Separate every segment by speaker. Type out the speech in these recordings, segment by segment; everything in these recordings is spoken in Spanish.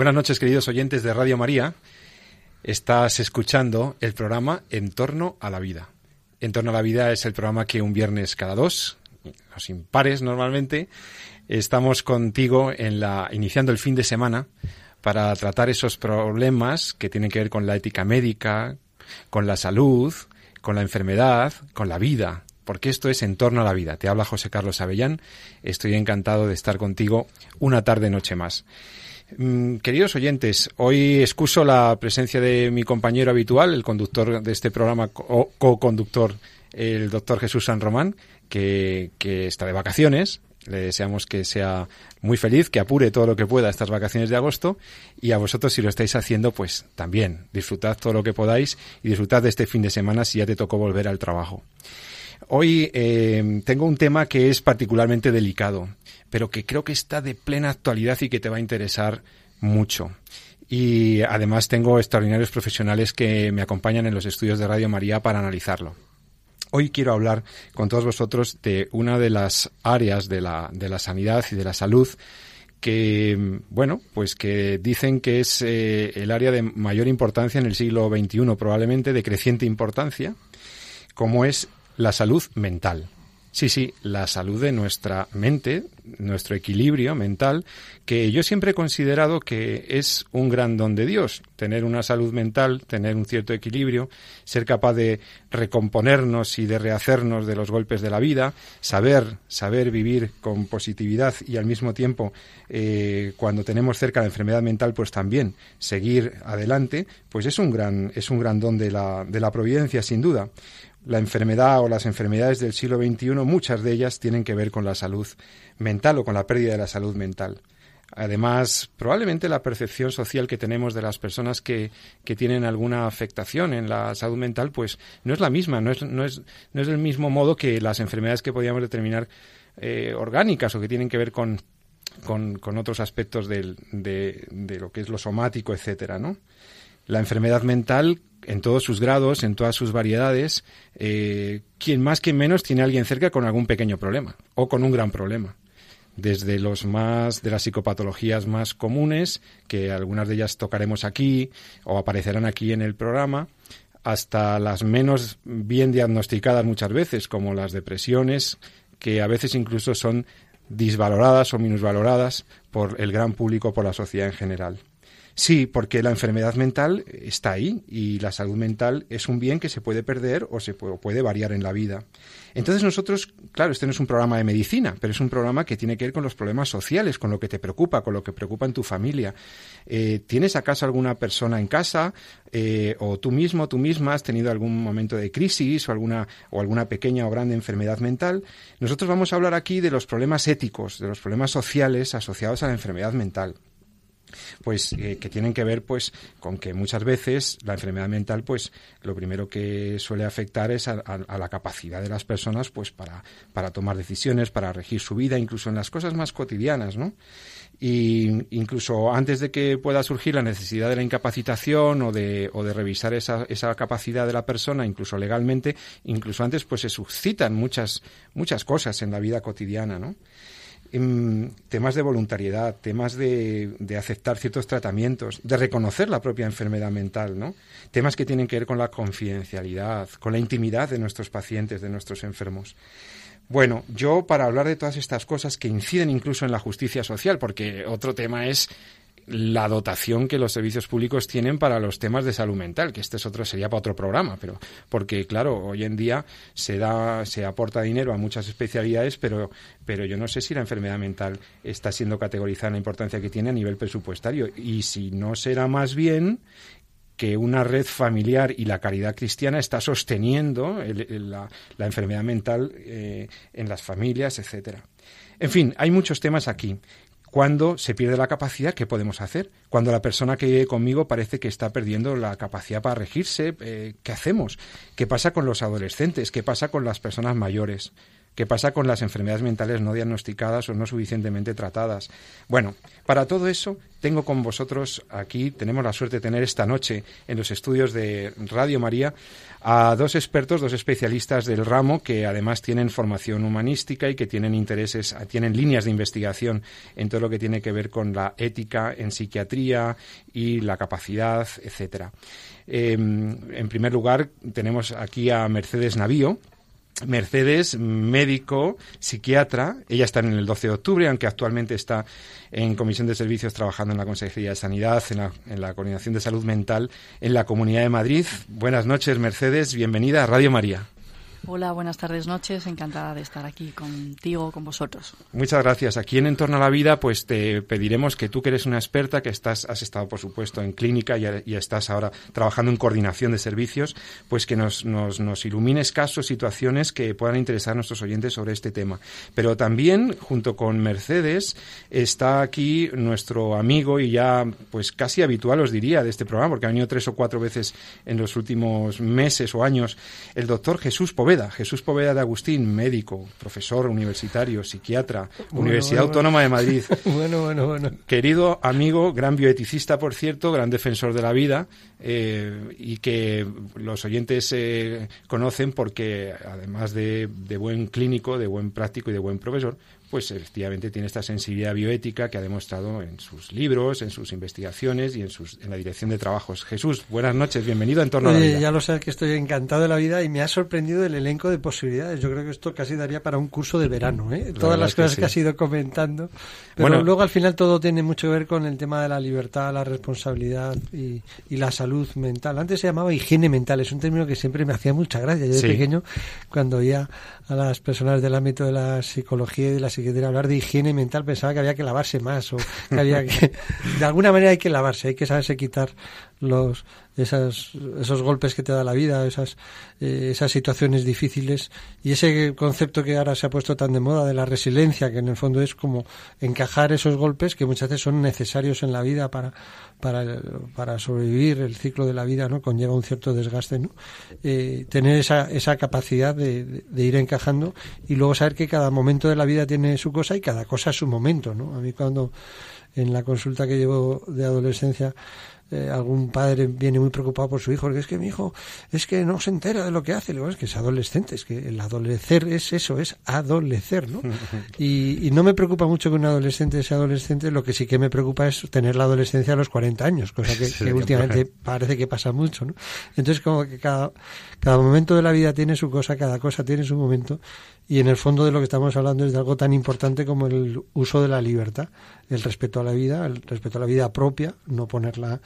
Speaker 1: Buenas noches, queridos oyentes de Radio María. Estás escuchando el programa En torno a la vida. En torno a la vida es el programa que un viernes cada dos, los impares normalmente, estamos contigo en la iniciando el fin de semana para tratar esos problemas que tienen que ver con la ética médica, con la salud, con la enfermedad, con la vida, porque esto es en torno a la vida. Te habla José Carlos Avellán. Estoy encantado de estar contigo una tarde noche más. Mm, queridos oyentes, hoy excuso la presencia de mi compañero habitual, el conductor de este programa, co-conductor, el doctor Jesús San Román, que, está de vacaciones. Le deseamos que sea muy feliz, que apure todo lo que pueda estas vacaciones de agosto y a vosotros si lo estáis haciendo, pues también disfrutad todo lo que podáis y disfrutad de este fin de semana si ya te tocó volver al trabajo. Hoy eh, tengo un tema que es particularmente delicado pero que creo que está de plena actualidad y que te va a interesar mucho. Y además tengo extraordinarios profesionales que me acompañan en los estudios de Radio María para analizarlo. Hoy quiero hablar con todos vosotros de una de las áreas de la, de la sanidad y de la salud que, bueno, pues que dicen que es eh, el área de mayor importancia en el siglo XXI, probablemente de creciente importancia, como es la salud mental. Sí, sí, la salud de nuestra mente, nuestro equilibrio mental, que yo siempre he considerado que es un gran don de Dios, tener una salud mental, tener un cierto equilibrio, ser capaz de recomponernos y de rehacernos de los golpes de la vida, saber, saber vivir con positividad y al mismo tiempo, eh, cuando tenemos cerca la enfermedad mental, pues también seguir adelante, pues es un gran, es un gran don de la, de la providencia, sin duda la enfermedad o las enfermedades del siglo XXI, muchas de ellas tienen que ver con la salud mental o con la pérdida de la salud mental. Además, probablemente la percepción social que tenemos de las personas que, que tienen alguna afectación en la salud mental, pues no es la misma, no es, no es, no es del mismo modo que las enfermedades que podríamos determinar eh, orgánicas o que tienen que ver con, con, otros aspectos de, de, lo que es lo somático, etcétera, ¿no? La enfermedad mental en todos sus grados, en todas sus variedades, eh, quien más, quien menos tiene a alguien cerca con algún pequeño problema o con un gran problema. Desde los más de las psicopatologías más comunes, que algunas de ellas tocaremos aquí o aparecerán aquí en el programa, hasta las menos bien diagnosticadas muchas veces, como las depresiones, que a veces incluso son disvaloradas o minusvaloradas por el gran público, por la sociedad en general. Sí, porque la enfermedad mental está ahí y la salud mental es un bien que se puede perder o se puede, variar en la vida. Entonces nosotros, claro, este no es un programa de medicina, pero es un programa que tiene que ver con los problemas sociales, con lo que te preocupa, con lo que preocupa en tu familia. Eh, ¿Tienes acaso alguna persona en casa eh, o tú mismo, tú misma has tenido algún momento de crisis o alguna, o alguna pequeña o grande enfermedad mental? Nosotros vamos a hablar aquí de los problemas éticos, de los problemas sociales asociados a la enfermedad mental pues eh, que tienen que ver pues con que muchas veces la enfermedad mental pues lo primero que suele afectar es a, la capacidad de las personas pues para, para tomar decisiones para regir su vida incluso en las cosas más cotidianas no y incluso antes de que pueda surgir la necesidad de la incapacitación o de, o de revisar esa, esa capacidad de la persona, incluso legalmente, incluso antes, pues se suscitan muchas, muchas cosas en la vida cotidiana, ¿no? Temas de voluntariedad, temas de, de, aceptar ciertos tratamientos, de reconocer la propia enfermedad mental, ¿no? Temas que tienen que ver con la confidencialidad, con la intimidad de nuestros pacientes, de nuestros enfermos. Bueno, yo para hablar de todas estas cosas que inciden incluso en la justicia social, porque otro tema es la dotación que los servicios públicos tienen para los temas de salud mental, que este es otro sería para otro programa, pero porque claro, hoy en día se da se aporta dinero a muchas especialidades, pero pero yo no sé si la enfermedad mental está siendo categorizada en la importancia que tiene a nivel presupuestario y si no será más bien que una red familiar y la caridad cristiana está sosteniendo la, enfermedad mental eh, en las familias, etcétera. En fin, hay muchos temas aquí Cuando se pierde la capacidad, ¿qué podemos hacer? Cuando la persona que vive conmigo parece que está perdiendo la capacidad para regirse, eh, ¿qué hacemos? ¿Qué pasa con los adolescentes? ¿Qué pasa con las personas mayores? ¿Qué pasa con las enfermedades mentales no diagnosticadas o no suficientemente tratadas? Bueno, para todo eso tengo con vosotros aquí, tenemos la suerte de tener esta noche en los estudios de Radio María a dos expertos, dos especialistas del ramo que además tienen formación humanística y que tienen intereses, tienen líneas de investigación en todo lo que tiene que ver con la ética en psiquiatría y la capacidad, etcétera. Em, en primer lugar, tenemos aquí a Mercedes Navío, Mercedes, médico, psiquiatra, ella está en el 12 de octubre, aunque actualmente está en Comisión de Servicios trabajando en la Consejería de Sanidad, en la, en la Coordinación de Salud Mental en la Comunidad de Madrid. Buenas noches, Mercedes, bienvenida a Radio María.
Speaker 2: Hola, buenas tardes, noches. Encantada de estar aquí contigo, con vosotros.
Speaker 1: Muchas gracias. Aquí en Entorno a la Vida, pues te pediremos que tú que eres una experta, que estás, has estado, por supuesto, en clínica y, estás ahora trabajando en coordinación de servicios, pues que nos, nos, ilumines casos, situaciones que puedan interesar a nuestros oyentes sobre este tema. Pero también, junto con Mercedes, está aquí nuestro amigo y ya, pues casi habitual, os diría, de este programa, porque ha venido tres o cuatro veces en los últimos meses o años, el doctor Jesús Poveda Jesús Poveda de Agustín, médico, profesor universitario, psiquiatra, Universidad Autónoma de Madrid.
Speaker 3: bueno, bueno, bueno.
Speaker 1: Querido amigo, gran bioeticista, por cierto, gran defensor de la vida eh, y que los oyentes eh, conocen porque, además de, de buen clínico, de buen práctico y de buen profesor, pues efectivamente tiene esta sensibilidad bioética que ha demostrado en sus libros, en sus investigaciones y en, sus, en la dirección de trabajos. Jesús, buenas noches, bienvenido a Entorno a la Vida.
Speaker 3: Ya lo sabes que estoy encantado de la vida y me ha sorprendido el elenco de posibilidades. Yo creo que esto casi daría para un curso de verano, ¿eh? todas las cosas que, has ido comentando. Pero bueno, luego al final todo tiene mucho que ver con el tema de la libertad, la responsabilidad y, la salud mental. Antes se llamaba higiene mental, es un término que siempre me hacía mucha gracia. Yo de pequeño, cuando oía a las personas del ámbito de la psicología y de la que hablar de higiene mental pensaba que había que lavarse más o que había que de alguna manera hay que lavarse hay que saberse quitar los esas, esos golpes que te da la vida esas eh, esas situaciones difíciles y ese concepto que ahora se ha puesto tan de moda de la resiliencia que en el fondo es como encajar esos golpes que muchas veces son necesarios en la vida para para, para sobrevivir el ciclo de la vida no conlleva un cierto desgaste no eh, tener esa, esa capacidad de, de ir encajando y luego saber que cada momento de la vida tiene su cosa y cada cosa su momento, ¿no? A mí cuando en la consulta que llevo de adolescencia eh, algún padre viene muy preocupado por su hijo, porque es que mi hijo es que no se entera de lo que hace, es que es adolescente, es que el adolecer es eso, es adolecer, ¿no? Y, no me preocupa mucho que un adolescente sea adolescente, lo que sí que me preocupa es tener la adolescencia a los 40 años, cosa que, últimamente parece que pasa mucho, ¿no? Entonces como que cada, cada momento de la vida tiene su cosa, cada cosa tiene su momento, y en el fondo de lo que estamos hablando es de algo tan importante como el uso de la libertad, el respeto a la vida, el respeto a la vida propia, no ponerla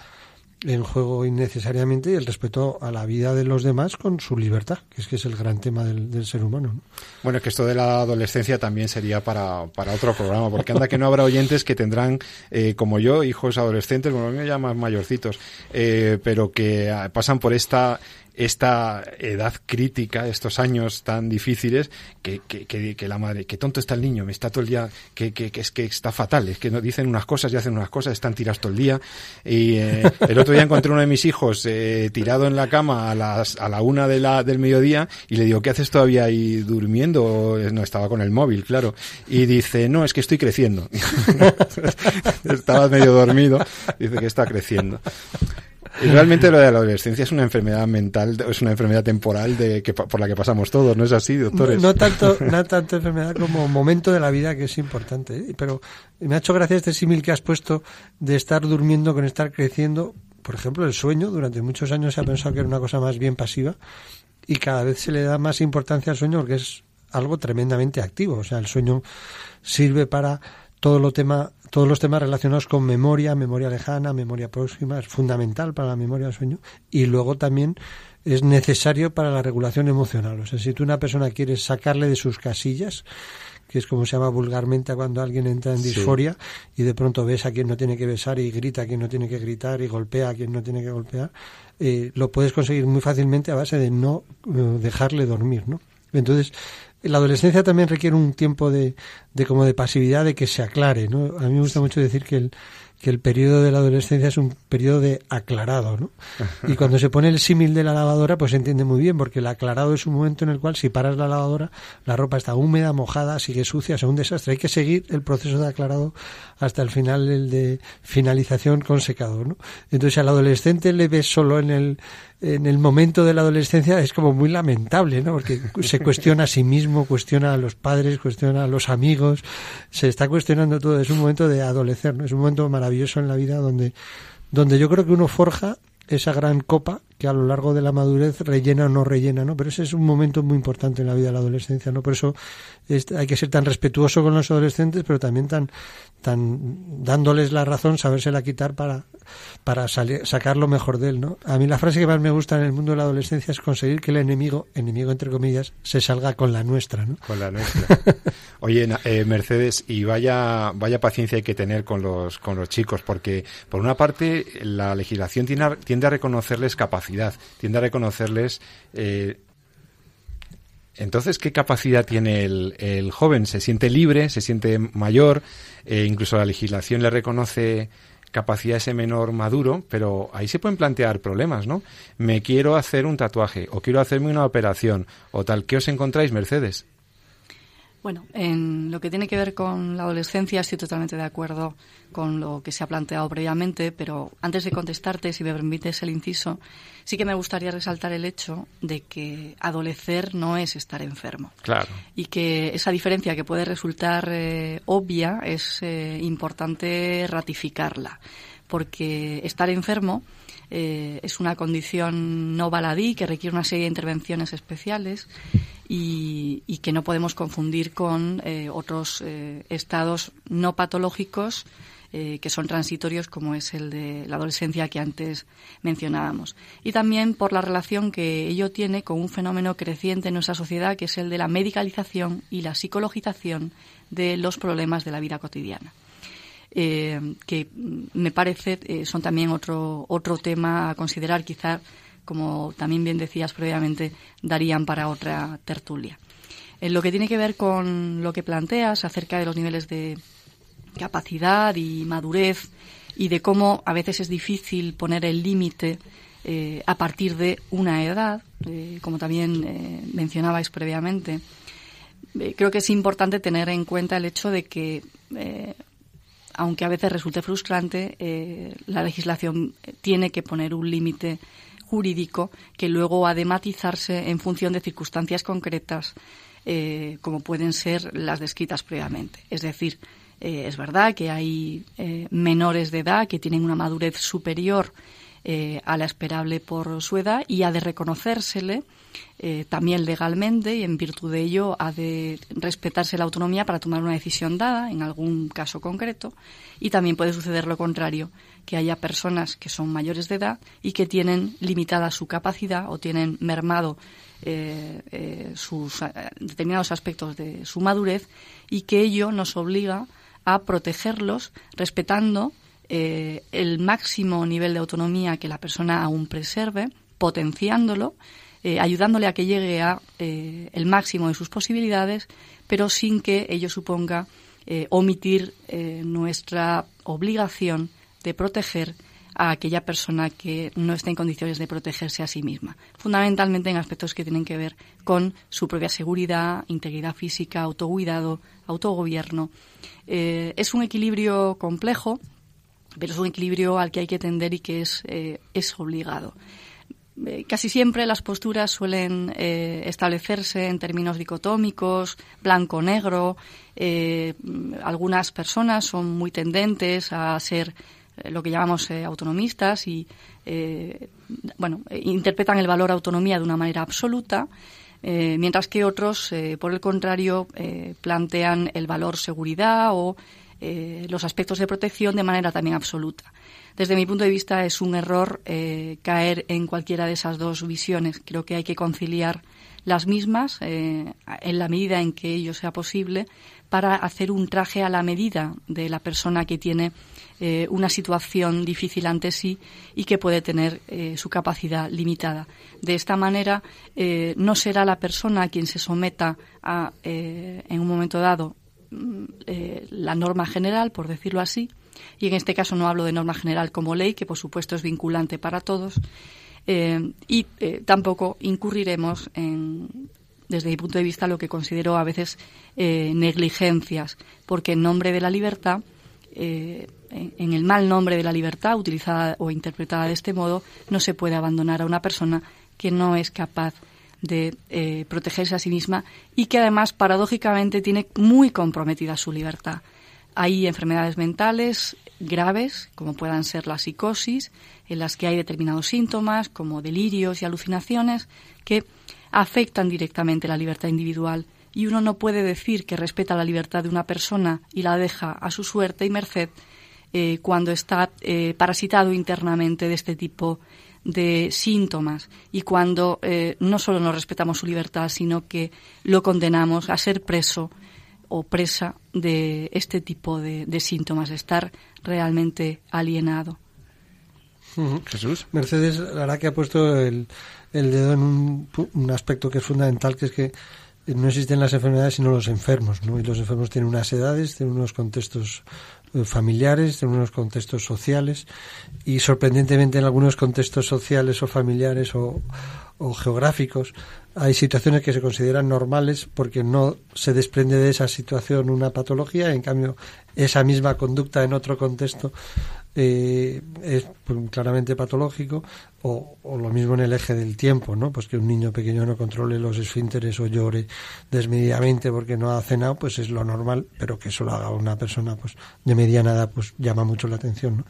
Speaker 3: en juego innecesariamente y el respeto a la vida de los demás con su libertad, que es que es el gran tema del, ser humano.
Speaker 1: Bueno, es que esto de la adolescencia también sería para, para otro programa, porque anda que no habrá oyentes que tendrán, eh, como yo, hijos adolescentes, bueno, a mí me llaman mayorcitos, eh, pero que ah, pasan por esta esta edad crítica, estos años tan difíciles, que, que, que, la madre, que tonto está el niño, me está todo el día, que, que, es que está fatal, es que no dicen unas cosas y hacen unas cosas, están tirados todo el día. Y eh, el otro día encontré uno de mis hijos eh, tirado en la cama a las a la una de la, del mediodía y le digo, ¿qué haces todavía ahí durmiendo? No, estaba con el móvil, claro. Y dice, no, es que estoy creciendo. estaba medio dormido, dice que está creciendo. Y realmente lo de la adolescencia es una enfermedad mental, es una enfermedad temporal de que, por la que pasamos todos, ¿no es así, doctores?
Speaker 3: No, tanto, no tanto enfermedad como momento de la vida que es importante. ¿eh? Pero me ha hecho gracia este símil que has puesto de estar durmiendo con estar creciendo. Por ejemplo, el sueño, durante muchos años se ha pensado que era una cosa más bien pasiva y cada vez se le da más importancia al sueño porque es algo tremendamente activo. O sea, el sueño sirve para todo lo tema todos los temas relacionados con memoria, memoria lejana, memoria próxima, es fundamental para la memoria del sueño y luego también es necesario para la regulación emocional. O sea, si tú una persona quieres sacarle de sus casillas, que es como se llama vulgarmente cuando alguien entra en disforia y de pronto ves a quien no tiene que besar y grita a quien no tiene que gritar y golpea a quien no tiene que golpear, eh, lo puedes conseguir muy fácilmente a base de no eh, dejarle dormir, ¿no? Entonces, la adolescencia también requiere un tiempo de, de como de pasividad, de que se aclare, ¿no? A mí me gusta mucho decir que el, que el periodo de la adolescencia es un periodo de aclarado, ¿no? Y cuando se pone el símil de la lavadora, pues se entiende muy bien, porque el aclarado es un momento en el cual si paras la lavadora, la ropa está húmeda, mojada, sigue sucia, es un desastre. Hay que seguir el proceso de aclarado hasta el final, el de finalización con secado, ¿no? Entonces al adolescente le ves solo en el, en el momento de la adolescencia es como muy lamentable, ¿no? Porque se cuestiona a sí mismo, cuestiona a los padres, cuestiona a los amigos, se está cuestionando todo. Es un momento de adolecer, ¿no? Es un momento maravilloso en la vida donde, donde yo creo que uno forja esa gran copa que a lo largo de la madurez rellena o no rellena, ¿no? Pero ese es un momento muy importante en la vida de la adolescencia, ¿no? Por eso hay que ser tan respetuoso con los adolescentes, pero también tan, tan dándoles la razón, sabérsela quitar para, para sacar lo mejor de él, ¿no? A mí la frase que más me gusta en el mundo de la adolescencia es conseguir que el enemigo, enemigo entre comillas, se salga con la nuestra, ¿no?
Speaker 1: Con la nuestra. Oye, eh, Mercedes, y vaya, vaya paciencia hay que tener con los, con los chicos, porque por una parte la legislación tiende a, tiende a reconocerles capacidad, tiende a reconocerles eh, entonces, ¿qué capacidad tiene el, el, joven? ¿Se siente libre? ¿Se siente mayor? Eh, incluso la legislación le reconoce capacidad ese menor maduro, pero ahí se pueden plantear problemas, ¿no? Me quiero hacer un tatuaje o quiero hacerme una operación o tal. ¿Qué os encontráis, Mercedes?
Speaker 2: Bueno, en lo que tiene que ver con la adolescencia estoy totalmente de acuerdo con lo que se ha planteado previamente, pero antes de contestarte, si me permites el inciso, sí que me gustaría resaltar el hecho de que adolecer no es estar enfermo.
Speaker 1: Claro.
Speaker 2: Y que esa diferencia que puede resultar eh, obvia es eh, importante ratificarla, porque estar enfermo eh, es una condición no baladí que requiere una serie de intervenciones especiales y, que no podemos confundir con eh, otros eh, estados no patológicos que son transitorios como es el de la adolescencia que antes mencionábamos. Y también por la relación que ello tiene con un fenómeno creciente en nuestra sociedad que es el de la medicalización y la psicologización de los problemas de la vida cotidiana. Eh, que me parece eh, son también otro, otro tema a considerar, quizá, como también bien decías previamente, darían para otra tertulia. En lo que tiene que ver con lo que planteas acerca de los niveles de capacidad y madurez y de cómo a veces es difícil poner el límite eh, a partir de una edad, como también mencionabais previamente, creo que es importante tener en cuenta el hecho de que aunque a veces resulte frustrante, eh, la legislación tiene que poner un límite jurídico que luego ha de matizarse en función de circunstancias concretas, eh, como pueden ser las descritas previamente. Es decir, eh, es verdad que hay menores de edad que tienen una madurez superior a la esperable por su edad y ha de reconocérsele eh, también legalmente y en virtud de ello ha de respetarse la autonomía para tomar una decisión dada en algún caso concreto. Y también puede suceder lo contrario, que haya personas que son mayores de edad y que tienen limitada su capacidad o tienen mermado eh, eh, sus determinados aspectos de su madurez y que ello nos obliga a protegerlos respetando el máximo nivel de autonomía que la persona aún preserve, potenciándolo eh, ayudándole a que llegue a eh, el máximo de sus posibilidades, pero sin que ello suponga eh, omitir nuestra obligación de proteger a aquella persona que no está en condiciones de protegerse a sí misma, fundamentalmente en aspectos que tienen que ver con su propia seguridad, integridad física, autocuidado, autogobierno. es un equilibrio complejo, pero es un equilibrio al que hay que tender y que es, es obligado. Eh, casi siempre las posturas suelen eh, establecerse en términos dicotómicos, blanco-negro. Eh, algunas personas son muy tendentes a ser lo que llamamos autonomistas y, bueno, interpretan el valor autonomía de una manera absoluta. mientras que otros, por el contrario, plantean el valor seguridad o los aspectos de protección de manera también absoluta. Desde mi punto de vista es un error eh, caer en cualquiera de esas dos visiones. Creo que hay que conciliar las mismas eh, en la medida en que ello sea posible para hacer un traje a la medida de la persona que tiene eh, una situación difícil ante sí y que puede tener eh, su capacidad limitada. De esta manera, eh, no será la persona quien se someta a, en un momento dado, mm, la norma general, por decirlo así, y en este caso no hablo de norma general como ley, que por supuesto es vinculante para todos, y tampoco incurriremos en, desde mi punto de vista, lo que considero a veces negligencias, porque en nombre de la libertad eh, en el mal nombre de la libertad, utilizada o interpretada de este modo, no se puede abandonar a una persona que no es capaz de eh, protegerse a sí misma y que además, paradójicamente, tiene muy comprometida su libertad. Hay enfermedades mentales graves, como puedan ser la psicosis, en las que hay determinados síntomas, como delirios y alucinaciones, que afectan directamente la libertad individual y uno no puede decir que respeta la libertad de una persona y la deja a su suerte y merced eh, cuando está eh, parasitado internamente de este tipo de síntomas y cuando eh, no solo no respetamos su libertad, sino que lo condenamos a ser preso o presa de este tipo de, síntomas, de estar realmente alienado.
Speaker 1: Jesús.
Speaker 3: Mercedes, la verdad que ha puesto el, dedo en un, un aspecto que es fundamental, que es que no existen las enfermedades sino los enfermos, ¿no? Y los enfermos tienen unas edades, tienen unos contextos eh, familiares, tienen unos contextos sociales y sorprendentemente en algunos contextos sociales o familiares o, o geográficos hay situaciones que se consideran normales porque no se desprende de esa situación una patología, en cambio esa misma conducta en otro contexto eh, es pues, claramente patológico o, lo mismo en el eje del tiempo, ¿no? Pues que un niño pequeño no controle los esfínteres o llore desmedidamente porque no ha cenado, pues es lo normal, pero que eso lo haga una persona pues de mediana edad, pues llama mucho la atención, ¿no?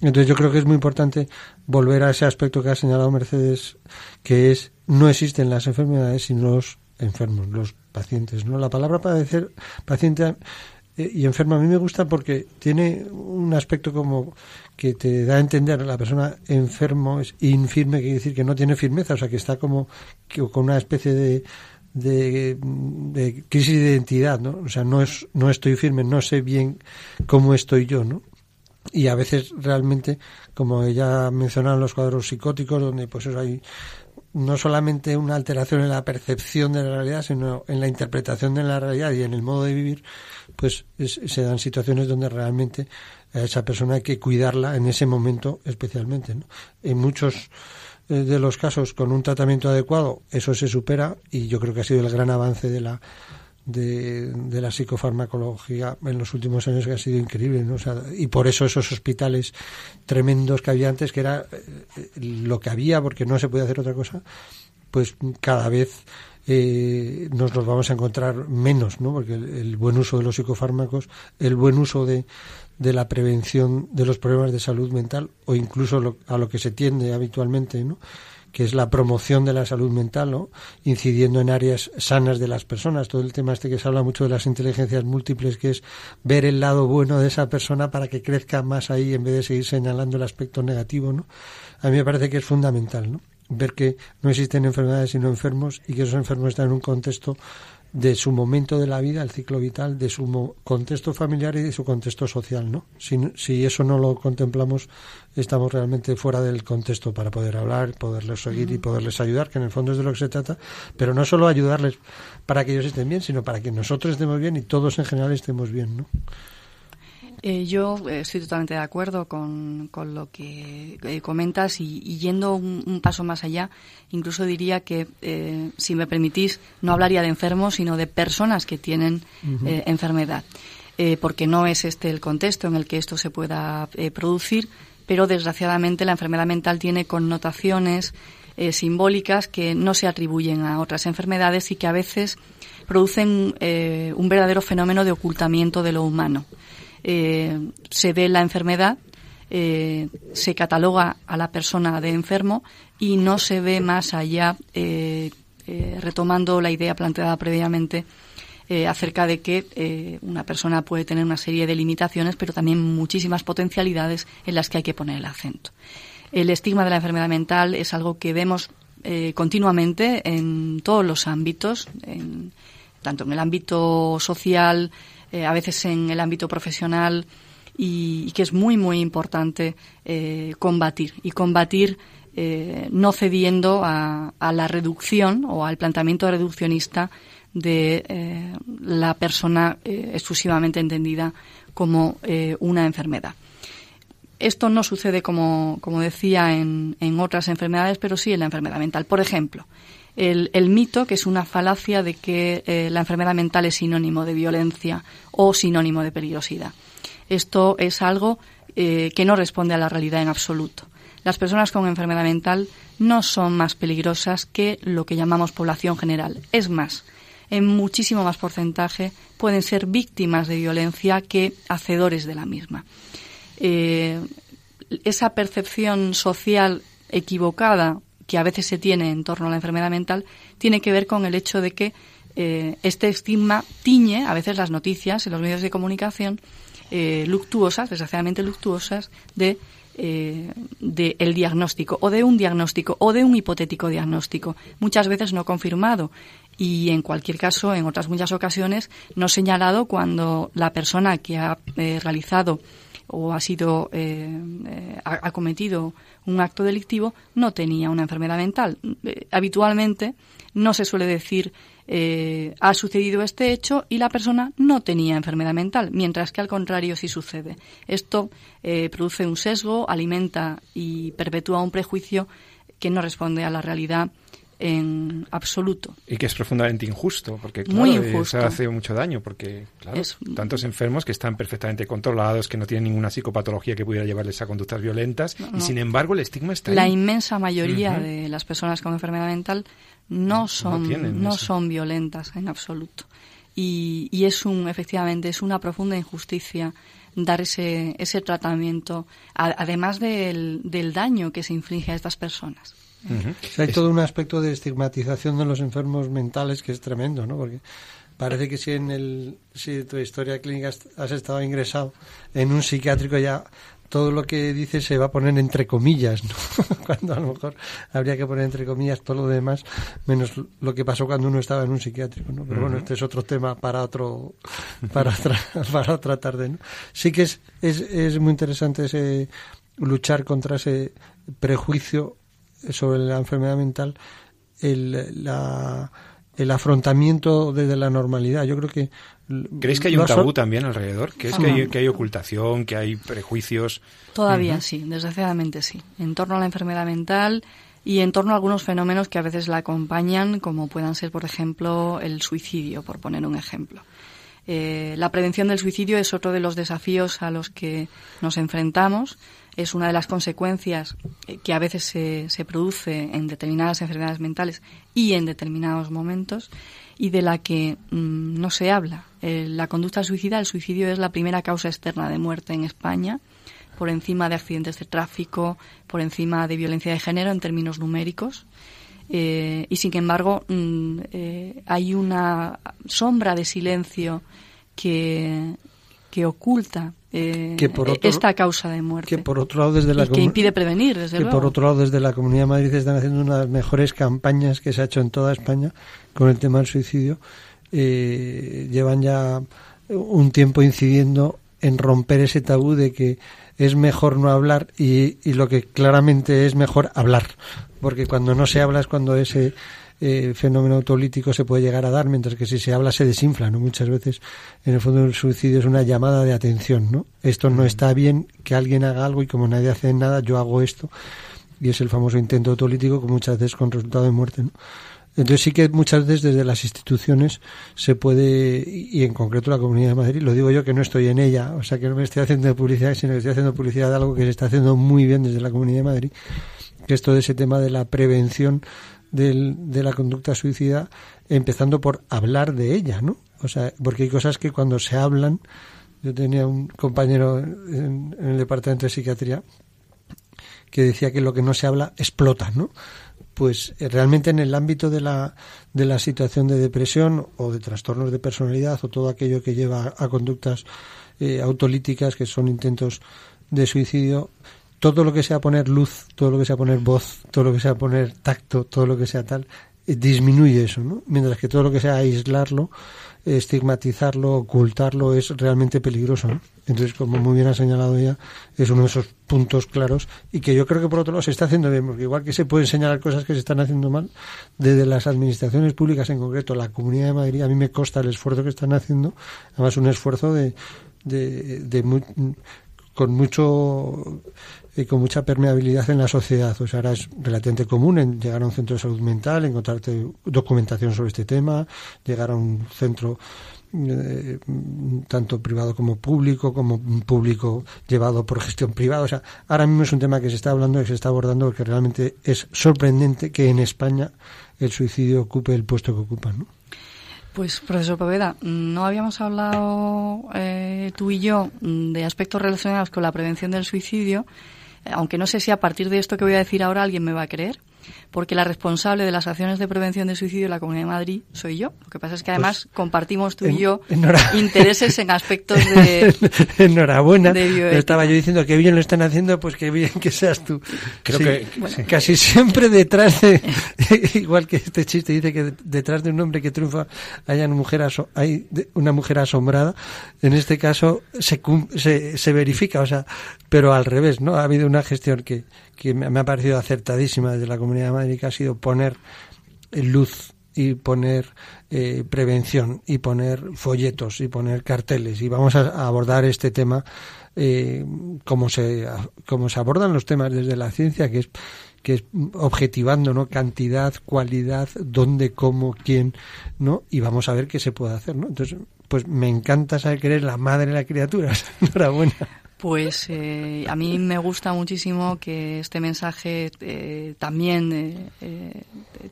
Speaker 3: Entonces yo creo que es muy importante volver a ese aspecto que ha señalado Mercedes, que es no existen las enfermedades sino los enfermos, los pacientes, ¿no? La palabra padecer, paciente y enfermo a mí me gusta porque tiene un aspecto como que te da a entender la persona enfermo es infirme, quiere decir que no tiene firmeza, o sea que está como con una especie de, de, de, crisis de identidad, ¿no? O sea, no es no estoy firme, no sé bien cómo estoy yo, ¿no? Y a veces realmente, como ella mencionaba en los cuadros psicóticos, donde pues hay no solamente una alteración en la percepción de la realidad, sino en la interpretación de la realidad y en el modo de vivir, pues se dan situaciones donde realmente a esa persona hay que cuidarla en ese momento especialmente. En muchos eh, de los casos, con un tratamiento adecuado, eso se supera y yo creo que ha sido el gran avance de la de, de, la psicofarmacología en los últimos años que ha sido increíble. ¿no? y por eso esos hospitales tremendos que había antes, que era eh, lo que había porque no se puede hacer otra cosa, pues cada vez eh, nos los vamos a encontrar menos, ¿no? porque el, buen uso de los psicofármacos, el buen uso de, de la prevención de los problemas de salud mental o incluso a lo que se tiende habitualmente, ¿no? que es la promoción de la salud mental, ¿no? incidiendo en áreas sanas de las personas. Todo el tema este que se habla mucho de las inteligencias múltiples, que es ver el lado bueno de esa persona para que crezca más ahí en vez de seguir señalando el aspecto negativo. ¿no? A mí me parece que es fundamental ¿no? Ver que no existen enfermedades sino enfermos y que esos enfermos están en un contexto de su momento de la vida, el ciclo vital, de su contexto familiar y de su contexto social, ¿no? Si, si eso no lo contemplamos, estamos realmente fuera del contexto para poder hablar, poderles seguir y poderles ayudar, que en el fondo es de lo que se trata, pero no solo ayudarles para que ellos estén bien, sino para que nosotros estemos bien y todos en general estemos bien, ¿no?
Speaker 2: Eh, yo eh, estoy totalmente de acuerdo con, con lo que eh, comentas y, yendo un, paso más allá, incluso diría que, si me permitís, no hablaría de enfermos, sino de personas que tienen enfermedad, porque no es este el contexto en el que esto se pueda producir, pero desgraciadamente la enfermedad mental tiene connotaciones simbólicas que no se atribuyen a otras enfermedades y que a veces producen un verdadero fenómeno de ocultamiento de lo humano eh, se ve la enfermedad, eh, se cataloga a la persona de enfermo y no se ve más allá, eh, retomando la idea planteada previamente acerca de que una persona puede tener una serie de limitaciones, pero también muchísimas potencialidades en las que hay que poner el acento. El estigma de la enfermedad mental es algo que vemos continuamente en todos los ámbitos, tanto en el ámbito social, eh, a veces en el ámbito profesional y, que es muy, muy importante eh, combatir. Y combatir eh, no cediendo a, la reducción o al planteamiento reduccionista de la persona exclusivamente entendida como una enfermedad. Esto no sucede, como, como decía, en, en, otras enfermedades, pero sí en la enfermedad mental. Por ejemplo, el, mito, que es una falacia de que la enfermedad mental es sinónimo de violencia o sinónimo de peligrosidad. Esto es algo eh, que no responde a la realidad en absoluto. Las personas con enfermedad mental no son más peligrosas que lo que llamamos población general. Es más, en muchísimo más porcentaje pueden ser víctimas de violencia que hacedores de la misma. Eh, esa percepción social equivocada que a veces se tiene en torno a la enfermedad mental tiene que ver con el hecho de que eh, este estigma tiñe a veces las noticias en los medios de comunicación eh, luctuosas, desgraciadamente luctuosas, de, eh, de el diagnóstico, o de un diagnóstico, o de un hipotético diagnóstico, muchas veces no confirmado. Y en cualquier caso, en otras muchas ocasiones, no señalado cuando la persona que ha realizado o ha sido eh, ha, cometido un acto delictivo no tenía una enfermedad mental. habitualmente no se suele decir eh, ha sucedido este hecho y la persona no tenía enfermedad mental, mientras que al contrario sí sucede. Esto eh, produce un sesgo, alimenta y perpetúa un prejuicio que no responde a la realidad en absoluto.
Speaker 1: Y que es profundamente injusto, porque claro, se hace mucho daño, porque claro, tantos enfermos que están perfectamente controlados, que no tienen ninguna psicopatología que pudiera llevarles a conductas violentas, y sin embargo el estigma está
Speaker 2: La inmensa mayoría de las personas con enfermedad mental no son, no, son violentas en absoluto. Y, y, es un, efectivamente, es una profunda injusticia dar ese, ese tratamiento, además del, del daño que se inflige a estas personas.
Speaker 3: Hay todo un aspecto de estigmatización de los enfermos mentales que es tremendo, ¿no? Porque parece que si en el si tu historia clínica has estado ingresado en un psiquiátrico ya todo lo que dice se va a poner entre comillas, ¿no? cuando a lo mejor habría que poner entre comillas todo lo demás, menos lo que pasó cuando uno estaba en un psiquiátrico, ¿no? Pero bueno, este es otro tema para otro, para otra, para otra tarde, ¿no? Sí que es, es, es muy interesante ese luchar contra ese prejuicio sobre la enfermedad mental, el, la, el afrontamiento desde la normalidad. Yo creo que
Speaker 1: ¿Creéis que hay un tabú también alrededor? ¿Creéis que hay, que hay ocultación, que hay prejuicios?
Speaker 2: Todavía sí, desgraciadamente sí. En torno a la enfermedad mental y en torno a algunos fenómenos que a veces la acompañan, como puedan ser, por ejemplo, el suicidio, por poner un ejemplo. Eh, la prevención del suicidio es otro de los desafíos a los que nos enfrentamos. Es una de las consecuencias eh, que a veces se, se produce en determinadas enfermedades mentales y en determinados momentos y de la que mm, no se habla. Eh, la conducta suicida, el suicidio es la primera causa externa de muerte en España, por encima de accidentes de tráfico, por encima de violencia de género en términos numéricos. Eh, y sin embargo, mm, hay una sombra de silencio que, que oculta esta causa de muerte.
Speaker 3: Que por otro lado desde la
Speaker 2: que impide prevenir, desde
Speaker 3: que por otro lado desde la Comunidad de Madrid están haciendo una de las mejores campañas que se ha hecho en toda España con el tema del suicidio. Eh, llevan ya un tiempo incidiendo en romper ese tabú de que es mejor no hablar y, lo que claramente es mejor hablar, porque cuando no se habla es cuando ese eh, fenómeno autolítico se puede llegar a dar, mientras que si se habla se desinfla, ¿no? Muchas veces, en el fondo, el suicidio es una llamada de atención, ¿no? Esto no está bien, que alguien haga algo y como nadie hace nada, yo hago esto. Y es el famoso intento autolítico, que muchas veces con resultado de muerte, ¿no? Entonces sí que muchas veces desde las instituciones se puede, y en concreto la Comunidad de Madrid, lo digo yo que no estoy en ella, o sea que no me estoy haciendo publicidad, sino que estoy haciendo publicidad de algo que se está haciendo muy bien desde la Comunidad de Madrid, que es todo ese tema de la prevención del, de la conducta suicida, empezando por hablar de ella, ¿no? O sea, porque hay cosas que cuando se hablan, yo tenía un compañero en, el departamento de psiquiatría que decía que lo que no se habla explota, ¿no? pues eh, realmente en el ámbito de la, de la situación de depresión o de trastornos de personalidad o todo aquello que lleva a conductas eh, autolíticas que son intentos de suicidio, todo lo que sea poner luz, todo lo que sea poner voz, todo lo que sea poner tacto, todo lo que sea tal, disminuye eso, ¿no? Mientras que todo lo que sea aislarlo, estigmatizarlo, ocultarlo es realmente peligroso. ¿no? Entonces, como muy bien ha señalado ella, es uno de esos puntos claros y que yo creo que por otro lado se está haciendo bien, porque igual que se pueden señalar cosas que se están haciendo mal, desde las administraciones públicas en concreto, la Comunidad de Madrid, a mí me consta el esfuerzo que están haciendo, además un esfuerzo de, de, de con mucho y con mucha permeabilidad en la sociedad. O sea, ahora es relativamente común llegar a un centro de salud mental, encontrarte documentación sobre este tema, llegar a un centro eh, tanto privado como público, como público llevado por gestión privada. O sea, ahora mismo es un tema que se está hablando que se está abordando porque realmente es sorprendente que en España el suicidio ocupe el puesto que ocupa, ¿no?
Speaker 2: Pues, profesor Poveda, no habíamos hablado eh, tú y yo de aspectos relacionados con la prevención del suicidio, aunque no sé si a partir de esto que voy a decir ahora alguien me va a creer porque la responsable de las acciones de prevención de suicidio en la Comunidad de Madrid soy yo. Lo que pasa es que además pues, compartimos tú y yo intereses en aspectos de...
Speaker 3: Enhorabuena. Estaba yo diciendo que bien lo están haciendo, pues que bien que seas tú. Creo que casi siempre detrás de... igual que este chiste dice que detrás de un hombre que triunfa hay una mujer, hay una mujer asombrada. En este caso se, se, se verifica, o sea, pero al revés, ¿no? Ha habido una gestión que que me ha parecido acertadísima desde la Comunidad de Madrid, que ha sido poner luz y poner eh, prevención y poner folletos y poner carteles. Y vamos a, abordar este tema eh, como se como se abordan los temas desde la ciencia que es que es objetivando no cantidad cualidad dónde cómo quién no y vamos a ver qué se puede hacer no entonces pues me encanta saber que eres la madre de la criatura. Enhorabuena
Speaker 2: pues eh, a mí me gusta muchísimo que este mensaje eh, también eh,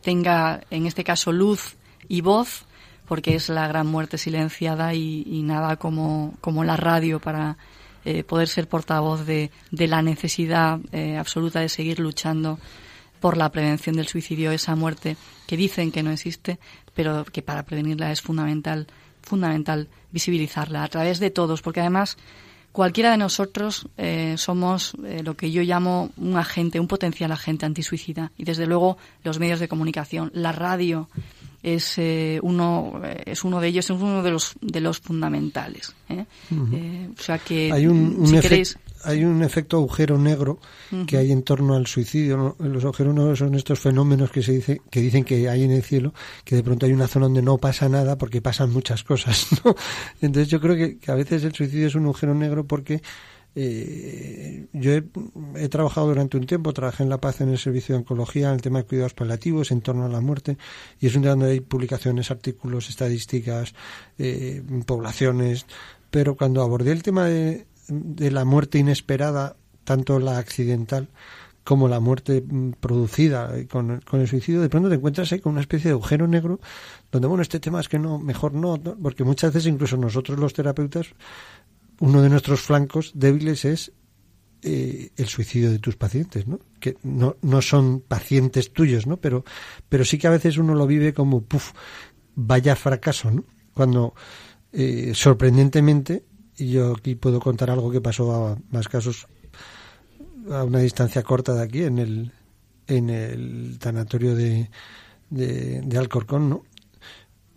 Speaker 2: tenga, en este caso, luz y voz, porque es la gran muerte silenciada y, nada como, como la radio para poder ser portavoz de, de la necesidad absoluta de seguir luchando por la prevención del suicidio, esa muerte que dicen que no existe, pero que para prevenirla es fundamental, fundamental visibilizarla a través de todos, porque además Cualquiera de nosotros eh, somos eh, lo que yo llamo un agente, un potencial agente antisuicida. Y desde luego los medios de comunicación, la radio es eh, uno es uno de ellos, es uno de los de los fundamentales. o sea que
Speaker 3: hay un, si queréis hay un efecto agujero negro que hay en torno al suicidio. Los agujeros negros son estos fenómenos que se dice, que dicen que hay en el cielo, que de pronto hay una zona donde no pasa nada porque pasan muchas cosas. Entonces yo creo que, a veces el suicidio es un agujero negro porque eh, yo he, trabajado durante un tiempo, trabajé en La Paz en el servicio de oncología, en el tema de cuidados paliativos, en torno a la muerte, y es un tema donde hay publicaciones, artículos, estadísticas, eh, poblaciones, pero cuando abordé el tema de, de la muerte inesperada, tanto la accidental como la muerte mm, producida con, con, el suicidio, de pronto te encuentras ahí con una especie de agujero negro donde, bueno, este tema es que no, mejor no, porque muchas veces incluso nosotros los terapeutas, uno de nuestros flancos débiles es eh, el suicidio de tus pacientes, ¿no? Que no, no son pacientes tuyos, ¿no? Pero, pero sí que a veces uno lo vive como, vaya fracaso, ¿no? Cuando, eh, sorprendentemente, y yo aquí puedo contar algo que pasó a más casos a una distancia corta de aquí, en el, en el tanatorio de, de, Alcorcón, ¿no?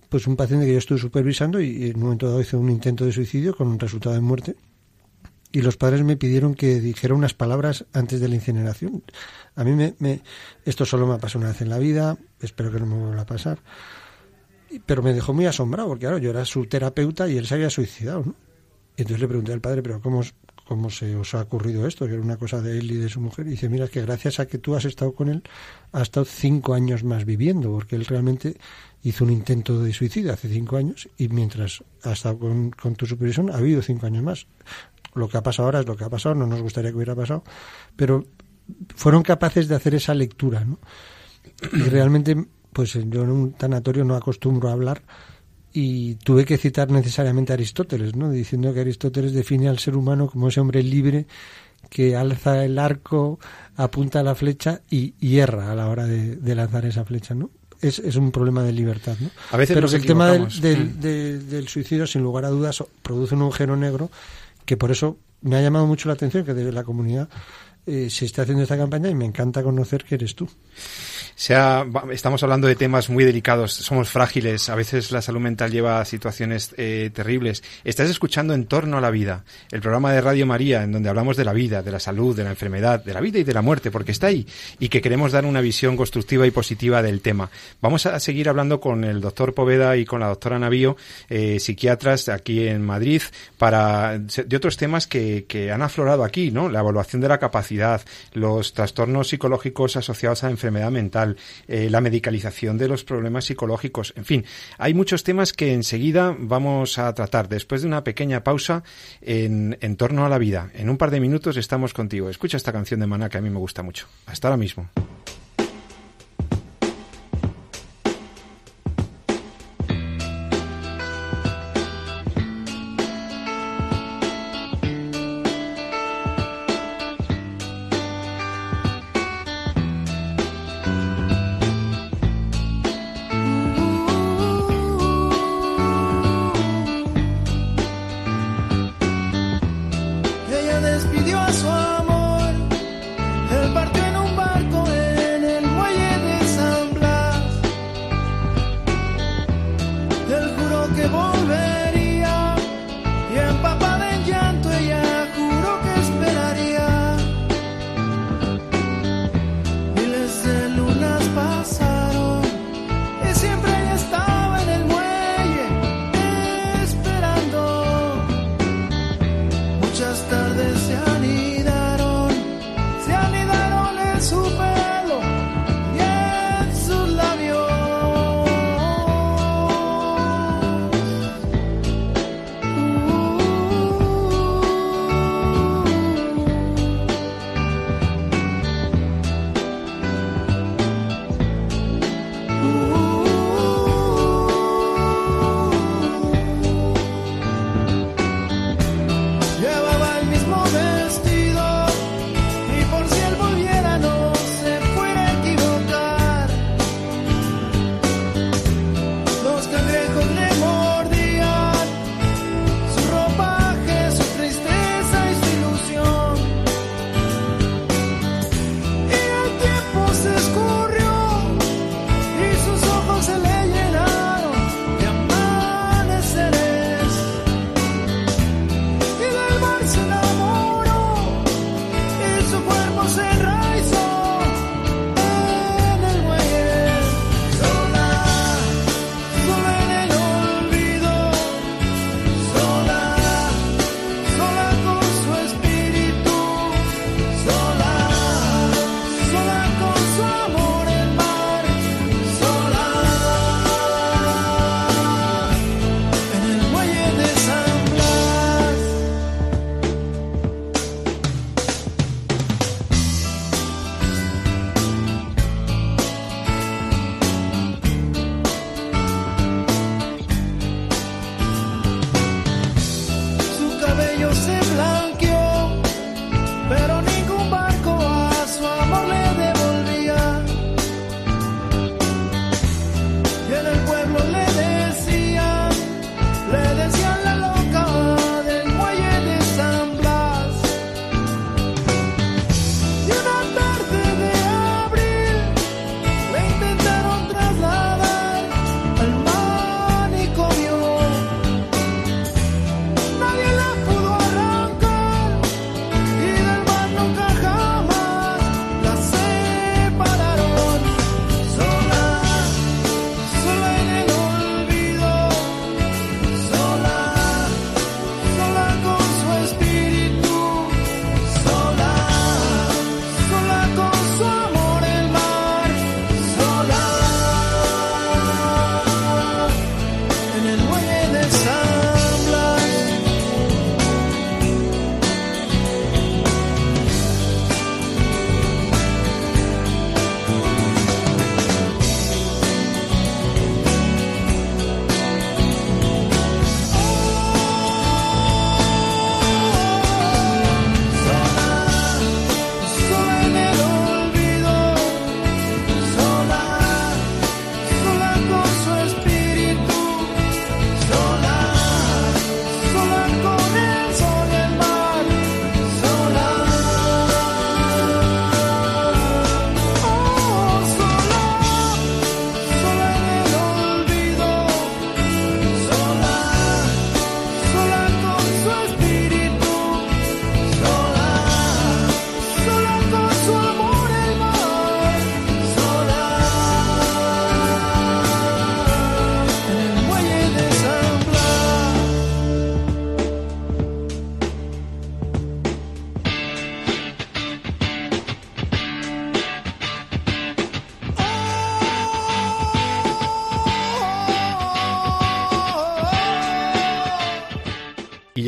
Speaker 3: Pues un paciente que yo estuve supervisando y en un momento dado hizo un intento de suicidio con un resultado de muerte. Y los padres me pidieron que dijera unas palabras antes de la incineración. A mí me, me esto solo me ha pasado una vez en la vida, espero que no me vuelva a pasar. Pero me dejó muy asombrado, porque claro, yo era su terapeuta y él se había suicidado, ¿no? Entonces le pregunté al padre, pero ¿cómo, ¿cómo se os ha ocurrido esto? Que era una cosa de él y de su mujer. Y dice, mira, que gracias a que tú has estado con él, ha estado cinco años más viviendo, porque él realmente hizo un intento de suicidio hace cinco años y mientras ha estado con, tu supervisión ha habido cinco años más. Lo que ha pasado ahora es lo que ha pasado, no nos gustaría que hubiera pasado, pero fueron capaces de hacer esa lectura, ¿no? Y realmente, pues yo en un tanatorio no acostumbro a hablar, y tuve que citar necesariamente a Aristóteles, ¿no? diciendo que Aristóteles define al ser humano como ese hombre libre que alza el arco, apunta la flecha y hierra a la hora de, lanzar esa flecha, ¿no? Es, es, un problema de libertad, ¿no?
Speaker 1: A veces
Speaker 3: Pero el tema del, del, del, suicidio, sin lugar a dudas, produce un agujero negro que por eso me ha llamado mucho la atención que desde la comunidad eh, se esté haciendo esta campaña y me encanta conocer que eres tú.
Speaker 4: Sea, estamos hablando de temas muy delicados, somos frágiles, a veces la salud mental lleva a situaciones eh, terribles. Estás escuchando En torno a la vida, el programa de Radio María, en donde hablamos de la vida, de la salud, de la enfermedad, de la vida y de la muerte, porque está ahí, y que queremos dar una visión constructiva y positiva del tema. Vamos a seguir hablando con el doctor Poveda y con la doctora Navío, eh, psiquiatras aquí en Madrid, para de otros temas que, que han aflorado aquí, ¿no? La evaluación de la capacidad, los trastornos psicológicos asociados a la enfermedad mental, eh, la medicalización de los problemas psicológicos, en fin, hay muchos temas que enseguida vamos a tratar después de una pequeña pausa en, en torno a la vida. En un par de minutos estamos contigo. Escucha esta canción de Maná que a mí me gusta mucho. Hasta ahora mismo.
Speaker 1: this one.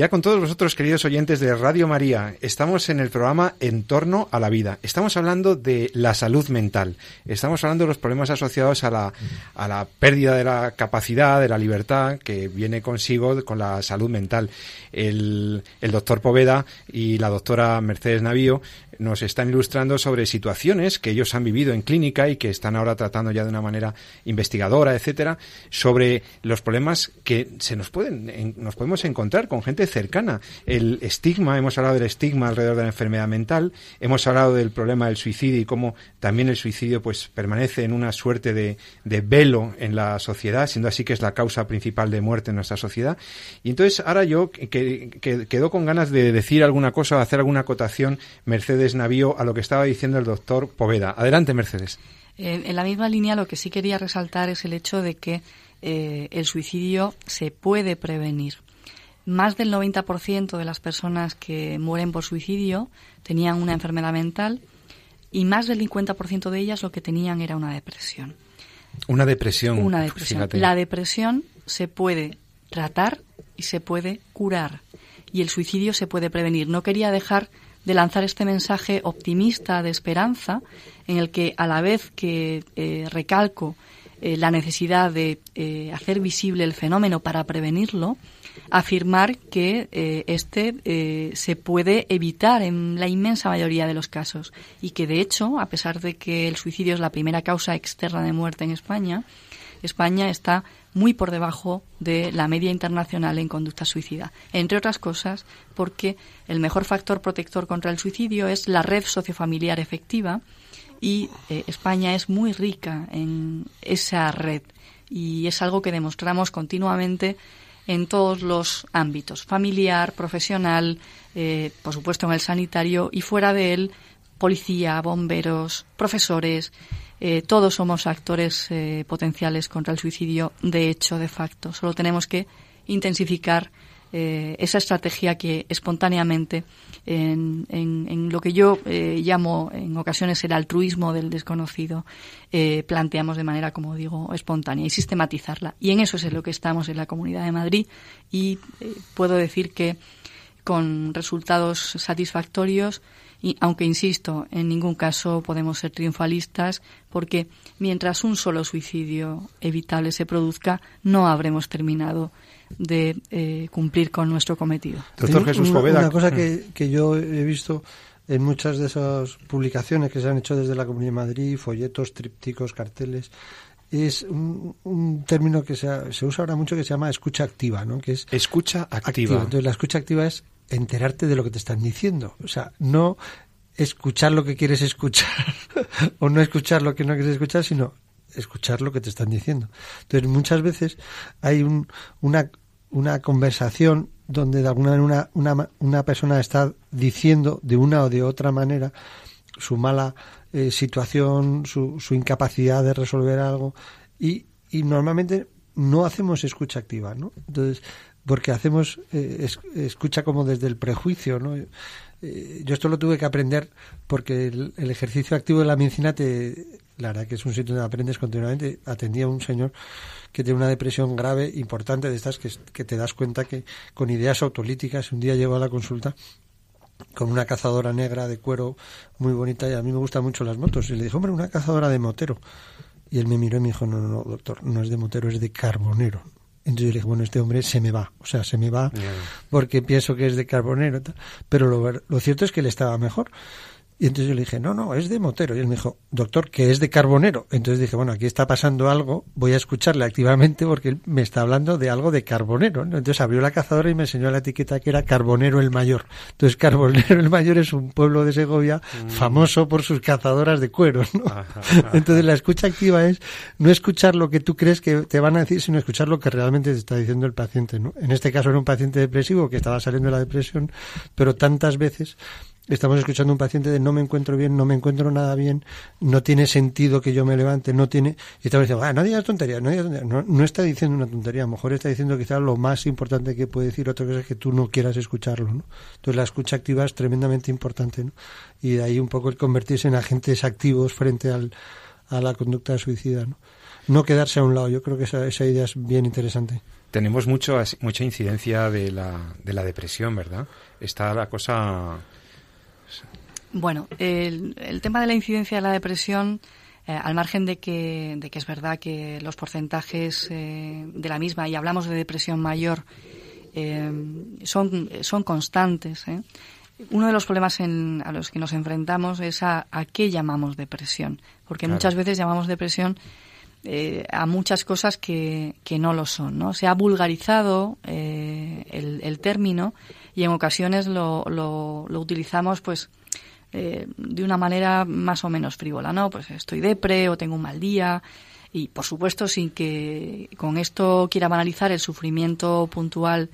Speaker 1: Con todos vosotros, queridos oyentes de Radio María, estamos en el programa En torno a la vida. Estamos hablando de la salud mental. Estamos hablando de los problemas asociados a la, a la pérdida de la capacidad, de la libertad que viene consigo con la salud mental. El, el doctor Poveda y la doctora Mercedes Navío nos están ilustrando sobre situaciones que ellos han vivido en clínica y que están ahora tratando ya de una manera investigadora, etcétera, sobre los problemas que se nos pueden nos podemos encontrar con gente cercana. El estigma, hemos hablado del estigma alrededor de la enfermedad mental, hemos hablado del problema del suicidio y cómo también el suicidio pues permanece en una suerte de, de velo en la sociedad, siendo así que es la causa principal de muerte en nuestra sociedad. Y entonces ahora yo que quedo con ganas de decir alguna cosa o hacer alguna acotación, Mercedes Navío a lo que estaba diciendo el doctor Poveda. Adelante, Mercedes.
Speaker 2: en la misma línea, lo que sí quería resaltar es el hecho de que eh, el suicidio se puede prevenir. Más del 90% de las personas que mueren por suicidio tenían una enfermedad mental y más del 50% de ellas lo que tenían era una depresión.
Speaker 1: Una depresión.
Speaker 2: Una depresión. La depresión se puede tratar y se puede curar y el suicidio se puede prevenir. No quería dejar de lanzar este mensaje optimista de esperanza, en el que a la vez que eh, recalco eh, la necesidad de eh, hacer visible el fenómeno para prevenirlo, afirmar que este se puede evitar en la inmensa mayoría de los casos. Y que de hecho, a pesar de que el suicidio es la primera causa externa de muerte en España, España está muy por debajo de la media internacional en conducta suicida. Entre otras cosas, porque el mejor factor protector contra el suicidio es la red sociofamiliar efectiva y eh, España es muy rica en esa red y es algo que demostramos continuamente en todos los ámbitos, familiar, profesional, eh, por supuesto en el sanitario y fuera de él, policía, bomberos, profesores eh, todos somos actores eh, potenciales contra el suicidio, de hecho, de facto. Solo tenemos que intensificar eh, esa estrategia que espontáneamente, en, en, lo que yo llamo en ocasiones el altruismo del desconocido, planteamos de manera, como digo, espontánea y sistematizarla. Y en eso es en lo que estamos en la Comunidad de Madrid y puedo decir que con resultados satisfactorios y aunque insisto, en ningún caso podemos ser triunfalistas porque mientras un solo suicidio evitable se produzca, no habremos terminado de eh, cumplir con nuestro cometido.
Speaker 3: Doctor Jesús Poveda. Una cosa que, que yo he visto en muchas de esas publicaciones que se han hecho desde la Comunidad de Madrid, folletos, trípticos, carteles, es un, término que se, se, usa ahora mucho que se llama escucha activa, ¿no? Que es
Speaker 1: escucha activa.
Speaker 3: Entonces la escucha activa es enterarte de lo que te están diciendo. O sea, no escuchar lo que quieres escuchar o no escuchar lo que no quieres escuchar, sino escuchar lo que te están diciendo. Entonces, muchas veces hay un, una, una conversación donde de alguna manera una, una, una, persona está diciendo de una o de otra manera su mala eh, situación, su, su incapacidad de resolver algo y, y normalmente no hacemos escucha activa, ¿no? Entonces, porque hacemos eh, escucha como desde el prejuicio, ¿no? Eh, yo esto lo tuve que aprender porque el, ejercicio activo de la medicina te, la verdad que es un sitio donde aprendes continuamente. Atendía a un señor que tiene una depresión grave, importante, de estas que, te das cuenta que con ideas autolíticas, un día llegó a la consulta con una cazadora negra de cuero muy bonita y a mí me gustan mucho las motos. Y le dije, hombre, una cazadora de motero. Y él me miró y me dijo, no, no, doctor, no es de motero, es de carbonero. Entonces yo le dije, bueno, este hombre se me va, o sea, se me va porque pienso que es de carbonero. Pero lo, lo cierto es que él estaba mejor. Y entonces yo le dije, no, no, es de Motero. Y él me dijo, doctor, que es de Carbonero. Entonces dije, bueno, aquí está pasando algo, voy a escucharle activamente porque él me está hablando de algo de Carbonero. Entonces abrió la cazadora y me enseñó la etiqueta que era Carbonero el Mayor. Entonces Carbonero el Mayor es un pueblo de Segovia mm. famoso por sus cazadoras de cuero. Entonces la escucha activa es no escuchar lo que tú crees que te van a decir, sino escuchar lo que realmente te está diciendo el paciente. ¿no? En este caso era un paciente depresivo que estaba saliendo de la depresión, pero tantas veces estamos escuchando a un paciente de no me encuentro bien, no me encuentro nada bien, no tiene sentido que yo me levante, no tiene... Y estamos diciendo, ah, no digas tonterías, no digas tonterías. No, está diciendo una tontería, a lo mejor está diciendo quizás lo más importante que puede decir, otra cosa es que tú no quieras escucharlo, ¿no? Entonces la escucha activa es tremendamente importante, ¿no? Y de ahí un poco el convertirse en agentes activos frente al, a la conducta suicida, ¿no? no quedarse a un lado. Yo creo que esa, esa idea es bien interesante.
Speaker 1: Tenemos mucho, mucha incidencia de la, de la depresión, ¿verdad? Está la cosa...
Speaker 2: Bueno, el, el tema de la incidencia de la depresión eh, al margen de que, de que es verdad que los porcentajes eh, de la misma, y hablamos de depresión mayor, eh, son, son constantes. Uno de los problemas a los que nos enfrentamos es a, qué llamamos depresión, porque muchas veces llamamos depresión a muchas cosas que, que, no lo son. ¿no? Se ha vulgarizado el, el, término y en ocasiones lo, lo, lo utilizamos pues eh, de una manera más o menos frívola, ¿no? Pues estoy depre o tengo un mal día y, por supuesto, sin que con esto quiera banalizar el sufrimiento puntual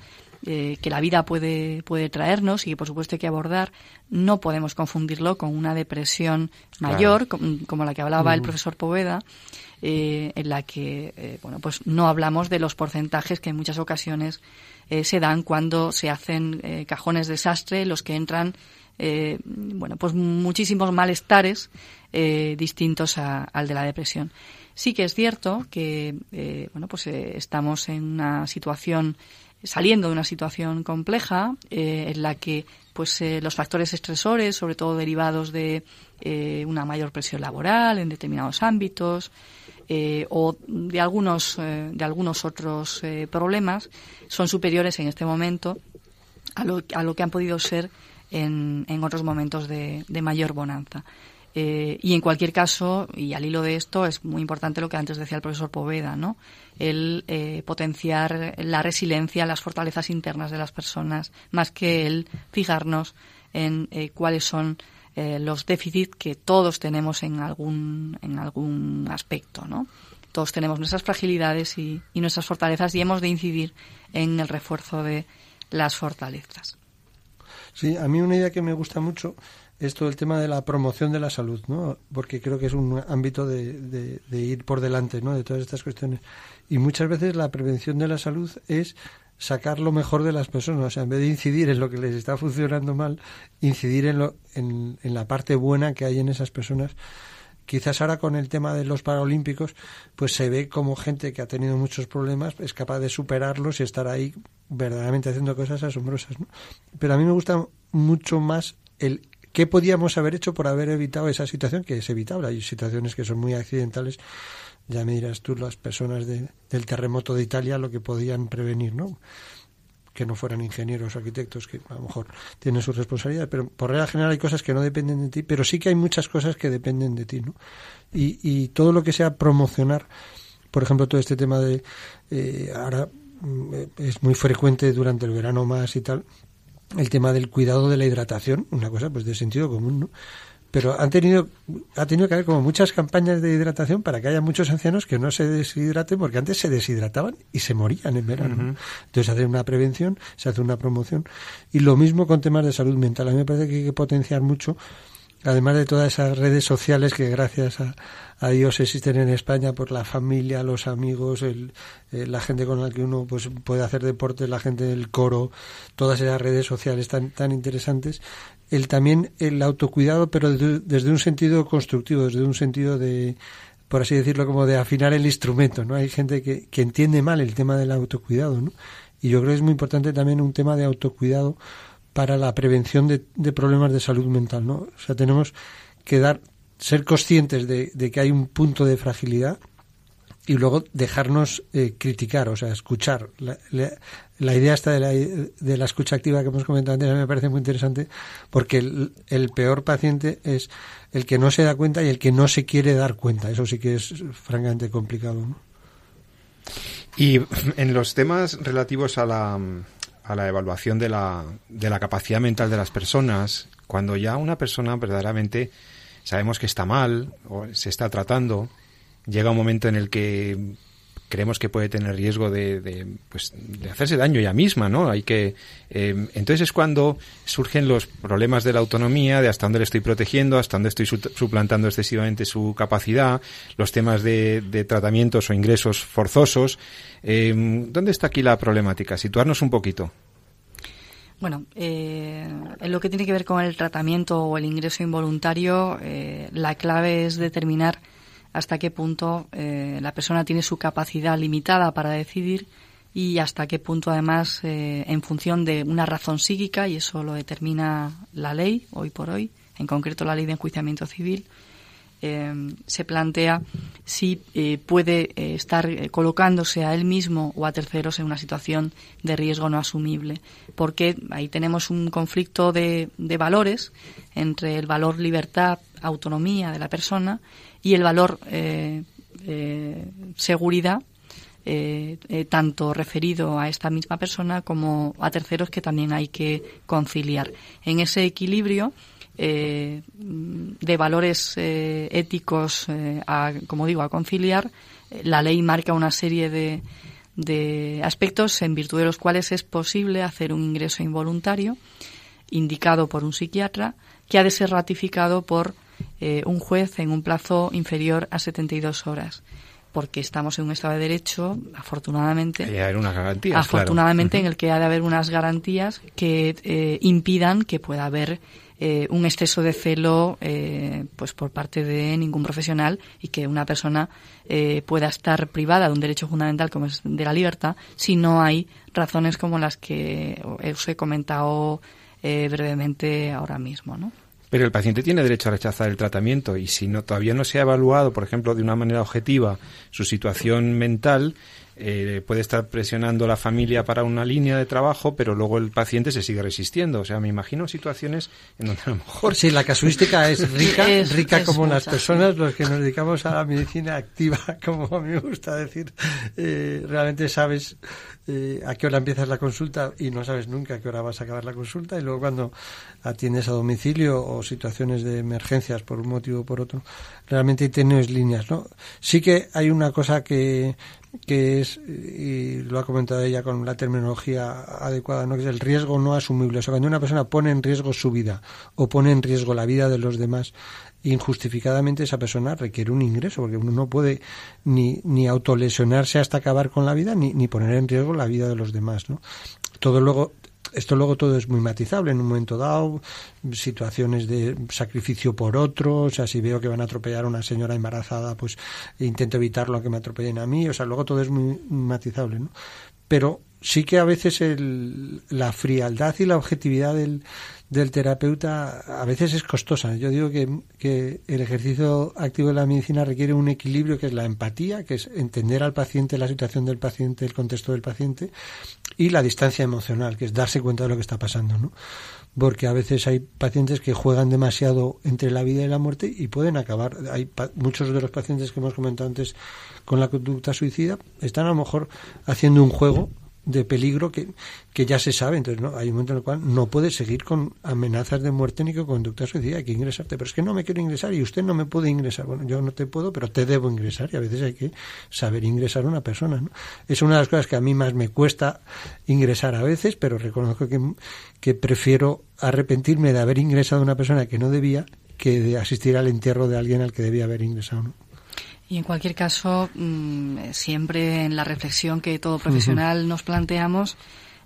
Speaker 2: eh, que la vida puede, puede traernos y que, por supuesto, hay que abordar, no podemos confundirlo con una depresión mayor, como, la que hablaba el profesor Poveda, eh, en la que, bueno, pues no hablamos de los porcentajes que en muchas ocasiones se dan cuando se hacen cajones desastre, los que entran eh, bueno, pues muchísimos malestares eh, distintos al de la depresión. Sí que es cierto que, eh, bueno, pues estamos en una situación saliendo de una situación compleja en la que pues los factores estresores sobre todo derivados de una mayor presión laboral en determinados ámbitos o de algunos de algunos otros problemas son superiores en este momento a lo, a lo que han podido ser en, en otros momentos de, de mayor bonanza. Eh, y en cualquier caso, y al hilo de esto, es muy importante lo que antes decía el profesor Poveda, ¿no? El eh, potenciar la resiliencia, las fortalezas internas de las personas, más que el fijarnos en eh, cuáles son los déficits que todos tenemos en algún, en algún aspecto, ¿no? Todos tenemos nuestras fragilidades y, y nuestras fortalezas y hemos de incidir en el refuerzo de las fortalezas.
Speaker 3: Sí, a mí una idea que me gusta mucho es todo el tema de la promoción de la salud, ¿no? Porque creo que es un ámbito de, de, ir por delante, ¿no? De todas estas cuestiones. Y muchas veces la prevención de la salud es sacar lo mejor de las personas, o sea, en vez de incidir en lo que les está funcionando mal, incidir en, lo, en, en la parte buena que hay en esas personas quizás ahora con el tema de los Paralímpicos, pues se ve como gente que ha tenido muchos problemas es capaz de superarlos y estar ahí verdaderamente haciendo cosas asombrosas. Pero a mí me gusta mucho más el qué podíamos haber hecho por haber evitado esa situación, que es evitable. Hay situaciones que son muy accidentales. Ya me dirás tú, las personas del terremoto de Italia, lo que podían prevenir, ¿no? que no fueran ingenieros o arquitectos, que a lo mejor tienen su responsabilidad, pero por regla general hay cosas que no dependen de ti, pero sí que hay muchas cosas que dependen de ti, ¿no? Y, y todo lo que sea promocionar, por ejemplo, todo este tema de, eh, ahora mm, es muy frecuente durante el verano más y tal, el tema del cuidado de la hidratación, una cosa pues de sentido común, ¿no? Pero han tenido, ha tenido que haber como muchas campañas de hidratación para que haya muchos ancianos que no se deshidraten, porque antes se deshidrataban y se morían en verano. Entonces, se hace una prevención, se hace una promoción. Y lo mismo con temas de salud mental. A mí me parece que hay que potenciar mucho, además de todas esas redes sociales que gracias a, a Dios existen en España por la familia, los amigos, el, eh, la gente con la que uno pues puede hacer deporte, la gente del coro, todas esas redes sociales tan, tan interesantes el también el autocuidado, pero desde, un sentido constructivo, desde un sentido de, por así decirlo, como de afinar el instrumento, ¿no? Hay gente que, que entiende mal el tema del autocuidado, ¿no? Y yo creo que es muy importante también un tema de autocuidado para la prevención de, de problemas de salud mental, ¿no? O sea, tenemos que dar, ser conscientes de, de que hay un punto de fragilidad y luego dejarnos eh, criticar, o sea, escuchar. La, la, idea esta de la, de la escucha activa que hemos comentado antes me parece muy interesante porque el, peor paciente es el que no se da cuenta y el que no se quiere dar cuenta. Eso sí que es francamente complicado.
Speaker 1: Y en los temas relativos a la, a la evaluación de la, de la capacidad mental de las personas, cuando ya una persona verdaderamente sabemos que está mal o se está tratando, llega un momento en el que creemos que puede tener riesgo de, pues, de hacerse daño ella misma, ¿no? Hay que eh, entonces es cuando surgen los problemas de la autonomía, de hasta dónde le estoy protegiendo, hasta dónde estoy suplantando excesivamente su capacidad, los temas de, tratamientos o ingresos forzosos. Eh, ¿Dónde está aquí la problemática? Situarnos un poquito.
Speaker 2: Bueno, eh, en lo que tiene que ver con el tratamiento o el ingreso involuntario, la clave es determinar hasta qué punto eh, la persona tiene su capacidad limitada para decidir y hasta qué punto además eh, en función de una razón psíquica y eso lo determina la ley hoy por hoy en concreto la ley de enjuiciamiento civil eh, se plantea si puede estar colocándose a él mismo o a terceros en una situación de riesgo no asumible. Porque ahí tenemos un conflicto de, de valores entre el valor libertad autonomía de la persona y el valor eh, eh, seguridad eh, tanto referido a esta misma persona como a terceros que también hay que conciliar. En ese equilibrio de valores éticos, a, como digo, a conciliar, la ley marca una serie de, de aspectos en virtud de los cuales es posible hacer un ingreso involuntario indicado por un psiquiatra que ha de ser ratificado por eh, un juez en un plazo inferior a 72 horas porque estamos en un Estado de Derecho, afortunadamente. afortunadamente, en el que ha de haber unas garantías que eh, impidan que pueda haber eh, un exceso de celo pues por parte de ningún profesional y que una persona pueda estar privada de un derecho fundamental como es de la libertad si no hay razones como las que os he comentado brevemente ahora mismo, ¿no?
Speaker 1: Pero el paciente tiene derecho a rechazar el tratamiento y si no todavía no se ha evaluado, por ejemplo, de una manera objetiva su situación mental, eh, puede estar presionando la familia para una línea de trabajo, pero luego el paciente se sigue resistiendo. O sea, me imagino situaciones en donde a lo mejor...
Speaker 3: Sí, la casuística es rica, rica como las personas, los que nos dedicamos a la medicina activa, como a mí me gusta decir, eh, realmente sabes eh, a qué hora empiezas la consulta y no sabes nunca a qué hora vas a acabar la consulta y luego cuando atiendes a domicilio o situaciones de emergencias por un motivo o por otro, realmente tienes líneas, ¿no? Sí que hay una cosa que que es, y lo ha comentado ella con la terminología adecuada, ¿no? que es el riesgo no asumible. O sea, cuando una persona pone en riesgo su vida o pone en riesgo la vida de los demás, injustificadamente esa persona requiere un ingreso, porque uno no puede ni, ni autolesionarse hasta acabar con la vida, ni, ni poner en riesgo la vida de los demás. ¿no? Todo luego esto luego todo es muy matizable en un momento dado, situaciones de sacrificio por otro, o sea, si veo que van a atropellar a una señora embarazada, pues intento evitarlo a que me atropellen a mí, o sea, luego todo es muy matizable, ¿no? Pero sí que a veces el, la frialdad y la objetividad del, del terapeuta a veces es costosa. Yo digo que, el ejercicio activo de la medicina requiere un equilibrio que es la empatía, que es entender al paciente, la situación del paciente, el contexto del paciente, y la distancia emocional, que es darse cuenta de lo que está pasando, ¿no? Porque a veces hay pacientes que juegan demasiado entre la vida y la muerte y pueden acabar. Hay muchos de los pacientes que hemos comentado antes con la conducta suicida están a lo mejor haciendo un juego de peligro que, que ya se sabe. Entonces, ¿no? hay un momento en el cual no puedes seguir con amenazas de muerte ni con conducta suicida, hay que ingresarte. Pero es que no me quiero ingresar y usted no me puede ingresar. Bueno, yo no te puedo, pero te debo ingresar y a veces hay que saber ingresar a una persona. ¿no? Es una de las cosas que a mí más me cuesta ingresar a veces, pero reconozco que, que prefiero arrepentirme de haber ingresado a una persona que no debía que de asistir al entierro de alguien al que debía haber ingresado. ¿no?
Speaker 2: Y en cualquier caso, mm, siempre en la reflexión que todo profesional nos planteamos,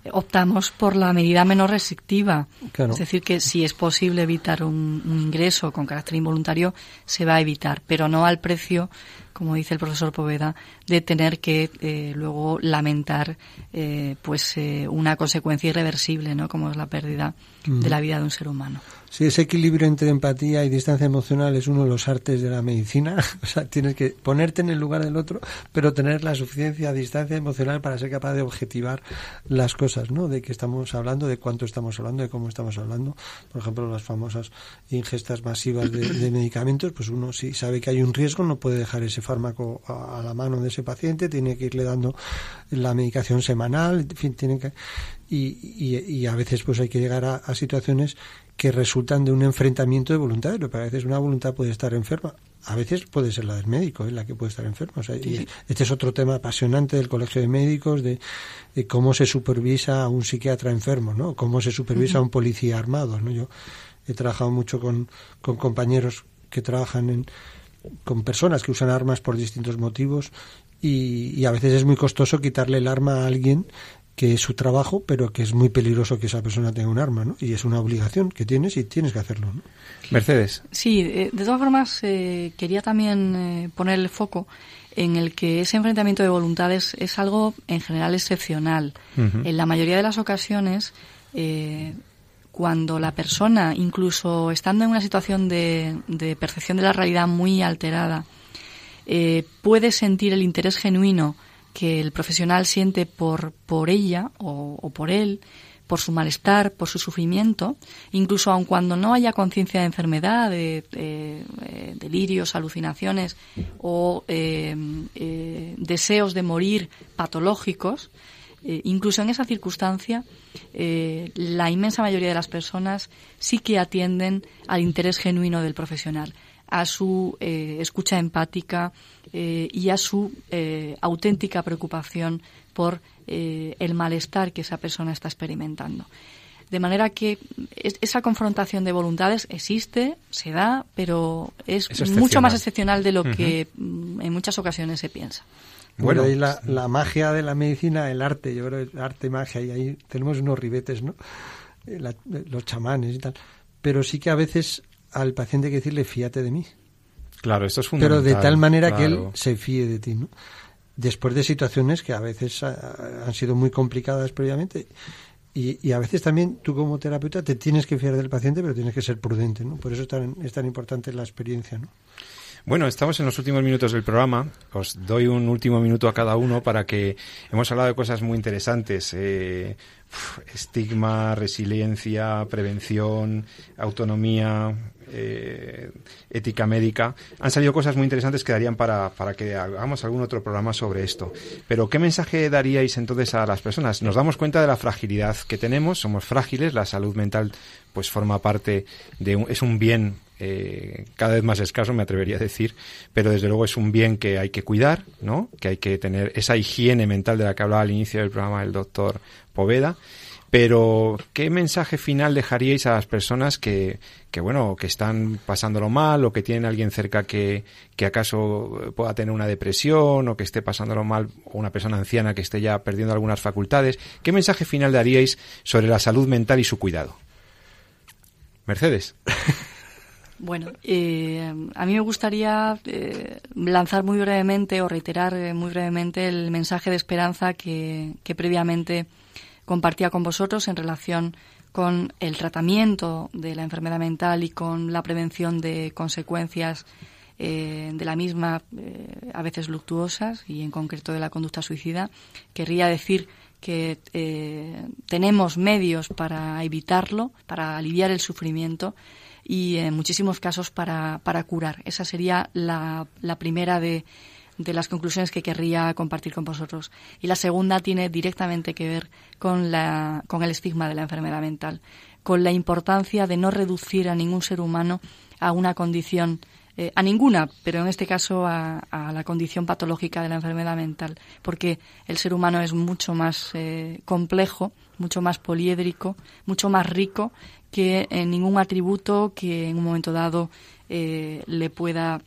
Speaker 2: eh, optamos por la medida menos restrictiva. Es decir, que si es posible evitar un, ingreso con carácter involuntario, se va a evitar, pero no al precio como dice el profesor Poveda, de tener que eh, luego lamentar eh, pues eh, una consecuencia irreversible, ¿no? Como es la pérdida de la vida de un ser humano.
Speaker 3: Sí, ese equilibrio entre empatía y distancia emocional es uno de los artes de la medicina. o sea, tienes que ponerte en el lugar del otro, pero tener la suficiencia distancia emocional para ser capaz de objetivar las cosas, ¿no? De qué estamos hablando, de cuánto estamos hablando, de cómo estamos hablando. Por ejemplo, las famosas ingestas masivas de, de medicamentos, pues uno si sabe que hay un riesgo no puede dejar ese fármaco a, la mano de ese paciente, tiene que irle dando la medicación semanal, en fin, tiene que, y, y, a veces pues hay que llegar a, situaciones que resultan de un enfrentamiento de voluntades, pero a veces una voluntad puede estar enferma. A veces puede ser la del médico, es la que puede estar enferma. O sea, este es otro tema apasionante del Colegio de Médicos, de, cómo se supervisa a un psiquiatra enfermo, ¿no? Cómo se supervisa a un policía armado, ¿no? Yo he trabajado mucho con, con compañeros que trabajan en, con personas que usan armas por distintos motivos y, a veces es muy costoso quitarle el arma a alguien que es su trabajo, pero que es muy peligroso que esa persona tenga un arma, ¿no? Y es una obligación que tienes y tienes que hacerlo, ¿no?
Speaker 1: Mercedes.
Speaker 2: Sí, eh, de todas formas, eh, quería también eh, poner el foco en el que ese enfrentamiento de voluntades es algo en general excepcional. En la mayoría de las ocasiones, cuando la persona, incluso estando en una situación de, de percepción de la realidad muy alterada, puede sentir el interés genuino que el profesional siente por, por ella o, por él, por su malestar, por su sufrimiento, incluso aun cuando no haya conciencia de enfermedad, de, eh, delirios, alucinaciones o eh, eh, deseos de morir patológicos, incluso en esa circunstancia, la inmensa mayoría de las personas sí que atienden al interés genuino del profesional, a su escucha empática, eh, y a su eh, auténtica preocupación por eh, el malestar que esa persona está experimentando. De manera que esa confrontación de voluntades existe, se da, pero es, mucho más excepcional de lo que mm, en muchas ocasiones se piensa.
Speaker 3: Bueno, ahí la, la, magia de la medicina, el arte, yo creo, arte, magia, y ahí tenemos unos ribetes, ¿no? los chamanes y tal. Pero sí que a veces al paciente hay que decirle, fíate de mí.
Speaker 1: Claro, esto es fundamental.
Speaker 3: Pero de tal manera que él se fíe de ti, ¿no? Después de situaciones que a veces han sido muy complicadas previamente. Y, a veces también tú como terapeuta te tienes que fiar del paciente, pero tienes que ser prudente, ¿no? Por eso es tan, es tan importante la experiencia, ¿no?
Speaker 1: Bueno, estamos en los últimos minutos del programa. Os doy un último minuto a cada uno para que hemos hablado de cosas muy interesantes. Eh, estigma, resiliencia, prevención, autonomía, eh, ética médica. Han salido cosas muy interesantes que darían para, para que hagamos algún otro programa sobre esto. Pero, ¿qué mensaje daríais entonces a las personas? Nos damos cuenta de la fragilidad que tenemos, somos frágiles, la salud mental pues forma parte de un, es un bien eh, cada vez más escaso, me atrevería a decir, pero desde luego es un bien que hay que cuidar, ¿no? Que hay que tener esa higiene mental de la que hablaba al inicio del programa el doctor Poveda pero, ¿qué mensaje final dejaríais a las personas que, que, bueno, que están pasándolo mal o que tienen alguien cerca que, que acaso pueda tener una depresión o que esté pasándolo mal o una persona anciana que esté ya perdiendo algunas facultades? ¿Qué mensaje final daríais sobre la salud mental y su cuidado? Mercedes.
Speaker 2: Bueno, eh, a mí me gustaría eh, lanzar muy brevemente o reiterar eh, muy brevemente el mensaje de esperanza que, que previamente compartía con vosotros en relación con el tratamiento de la enfermedad mental y con la prevención de consecuencias eh, de la misma, eh, a veces luctuosas, y en concreto de la conducta suicida, querría decir que eh, tenemos medios para evitarlo, para aliviar el sufrimiento y en muchísimos casos para, para curar. Esa sería la, la primera de, de las conclusiones que querría compartir con vosotros. Y la segunda tiene directamente que ver con, la, con el estigma de la enfermedad mental, con la importancia de no reducir a ningún ser humano a una condición, eh, a ninguna, pero en este caso a, la condición patológica de la enfermedad mental, porque el ser humano es mucho más eh, complejo, mucho más poliédrico, mucho más rico que en ningún atributo que en un momento dado eh, le pueda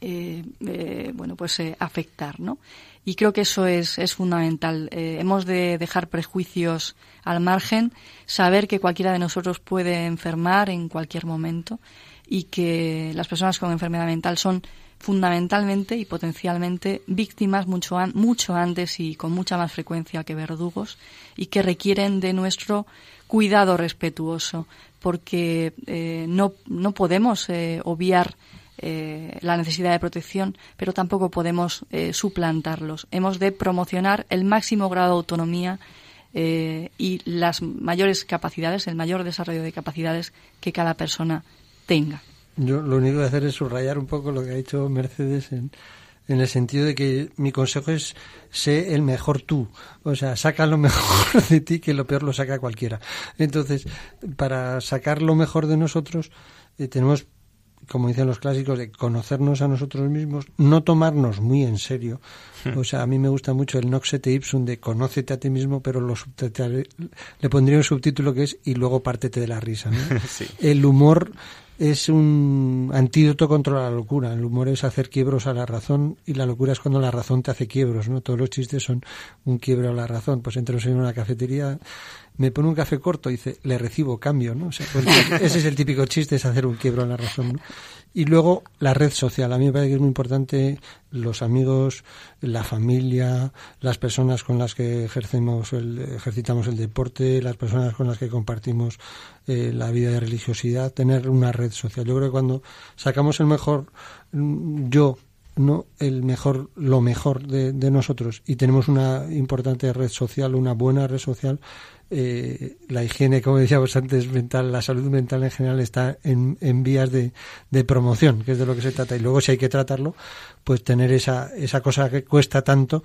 Speaker 2: eh, eh, bueno, pues afectar, ¿no? Y creo que eso es, es fundamental. hemos de dejar prejuicios al margen, saber que cualquiera de nosotros puede enfermar en cualquier momento y que las personas con enfermedad mental son fundamentalmente y potencialmente víctimas mucho, mucho antes y con mucha más frecuencia que verdugos y que requieren de nuestro cuidado respetuoso porque no, no podemos obviar eh, la necesidad de protección, pero tampoco podemos eh, suplantarlos. Hemos de promocionar el máximo grado de autonomía eh, y las mayores capacidades, el mayor desarrollo de capacidades que cada persona tenga.
Speaker 3: Yo lo único que hacer es subrayar un poco lo que ha dicho Mercedes en, en el sentido de que mi consejo es sé el mejor tú, o sea, saca lo mejor de ti que lo peor lo saca cualquiera. Entonces, para sacar lo mejor de nosotros tenemos como dicen los clásicos, de conocernos a nosotros mismos, no tomarnos muy en serio. Hmm. O sea, a mí me gusta mucho el noxete ipsum de conócete a ti mismo, pero lo le pondría un subtítulo que es y luego pártete de la risa. El humor es un antídoto contra la locura. El humor es hacer quiebros a la razón y la locura es cuando la razón te hace quiebros, ¿no? Todos los chistes son un quiebro a la razón. Pues entro en una cafetería, me pone un café corto y dice, le recibo cambio, ¿no? ese es el típico chiste, es hacer un quiebro a la razón. Y luego la red social. A mí me parece que es muy importante los amigos, la familia, las personas con las que ejercemos el, ejercitamos el deporte, las personas con las que compartimos eh, la vida de religiosidad, tener una red social. Yo creo que cuando sacamos el mejor mm, yo no el mejor lo mejor de, de, nosotros y tenemos una importante red social una buena red social eh, la higiene, como decíamos antes, mental, la salud mental en general está en, en vías de, de, promoción, que es de lo que se trata. Y luego, si hay que tratarlo, pues tener esa, esa cosa que cuesta tanto,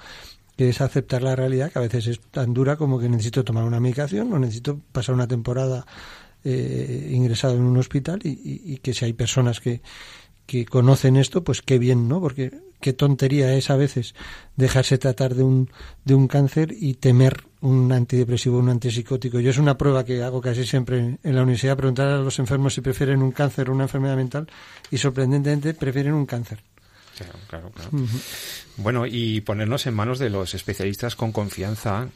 Speaker 3: que es aceptar la realidad, que a veces es tan dura como que necesito tomar una medicación o necesito pasar una temporada eh, ingresado en un hospital y, y, que si hay personas que, que conocen esto, pues qué bien, ¿no? Porque qué tontería es a veces dejarse tratar de un, de un cáncer y temer un antidepresivo, un antipsicótico. Yo es una prueba que hago casi siempre en la universidad, preguntar a los enfermos si prefieren un cáncer o una enfermedad mental y sorprendentemente prefieren un cáncer.
Speaker 1: Claro, claro, Bueno, y ponernos en manos de los especialistas con confianza.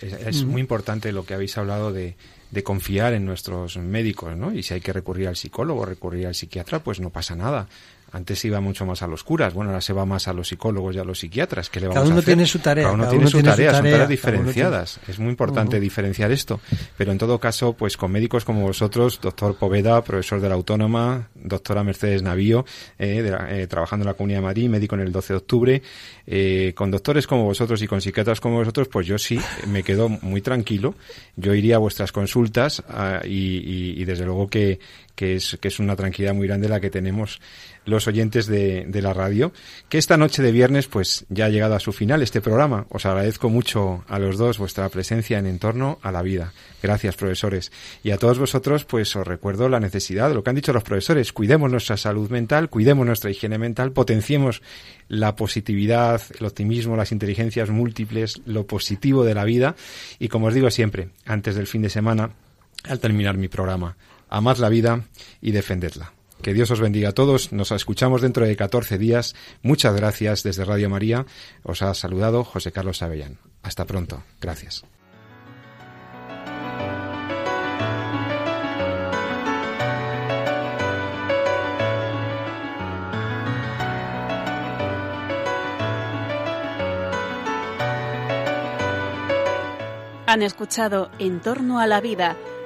Speaker 1: es, muy importante lo que habéis hablado de, de confiar en nuestros médicos, ¿no? Y si hay que recurrir al psicólogo, recurrir al psiquiatra, pues no pasa nada. Antes iba mucho más a los curas, bueno, ahora se va más a los psicólogos y a los psiquiatras. ¿Qué le vamos
Speaker 3: cada uno
Speaker 1: a hacer?
Speaker 3: tiene su tarea.
Speaker 1: Cada uno tiene, su, tarea, son tareas diferenciadas. Es muy importante diferenciar esto. Pero en todo caso, pues con médicos como vosotros, doctor Poveda, profesor de la Autónoma, doctora Mercedes Navío, eh, eh, trabajando en la Comunidad de Madrid, médico en el 12 de octubre, eh, con doctores como vosotros y con psiquiatras como vosotros, pues yo sí me quedo muy tranquilo. Yo iría a vuestras consultas ah, y, y, desde luego que, que, es, que es una tranquilidad muy grande la que tenemos los oyentes de, de, la radio, que esta noche de viernes pues ya ha llegado a su final este programa. Os agradezco mucho a los dos vuestra presencia en Entorno a la Vida. Gracias, profesores. Y a todos vosotros pues os recuerdo la necesidad de lo que han dicho los profesores. Cuidemos nuestra salud mental, cuidemos nuestra higiene mental, potenciemos la positividad, el optimismo, las inteligencias múltiples, lo positivo de la vida. Y como os digo siempre, antes del fin de semana, al terminar mi programa, amad la vida y defendedla. Que Dios os bendiga a todos. Nos escuchamos dentro de 14 días. Muchas gracias desde Radio María. Os ha saludado José Carlos Avellán. Hasta pronto. Gracias.
Speaker 5: Han escuchado En torno a la vida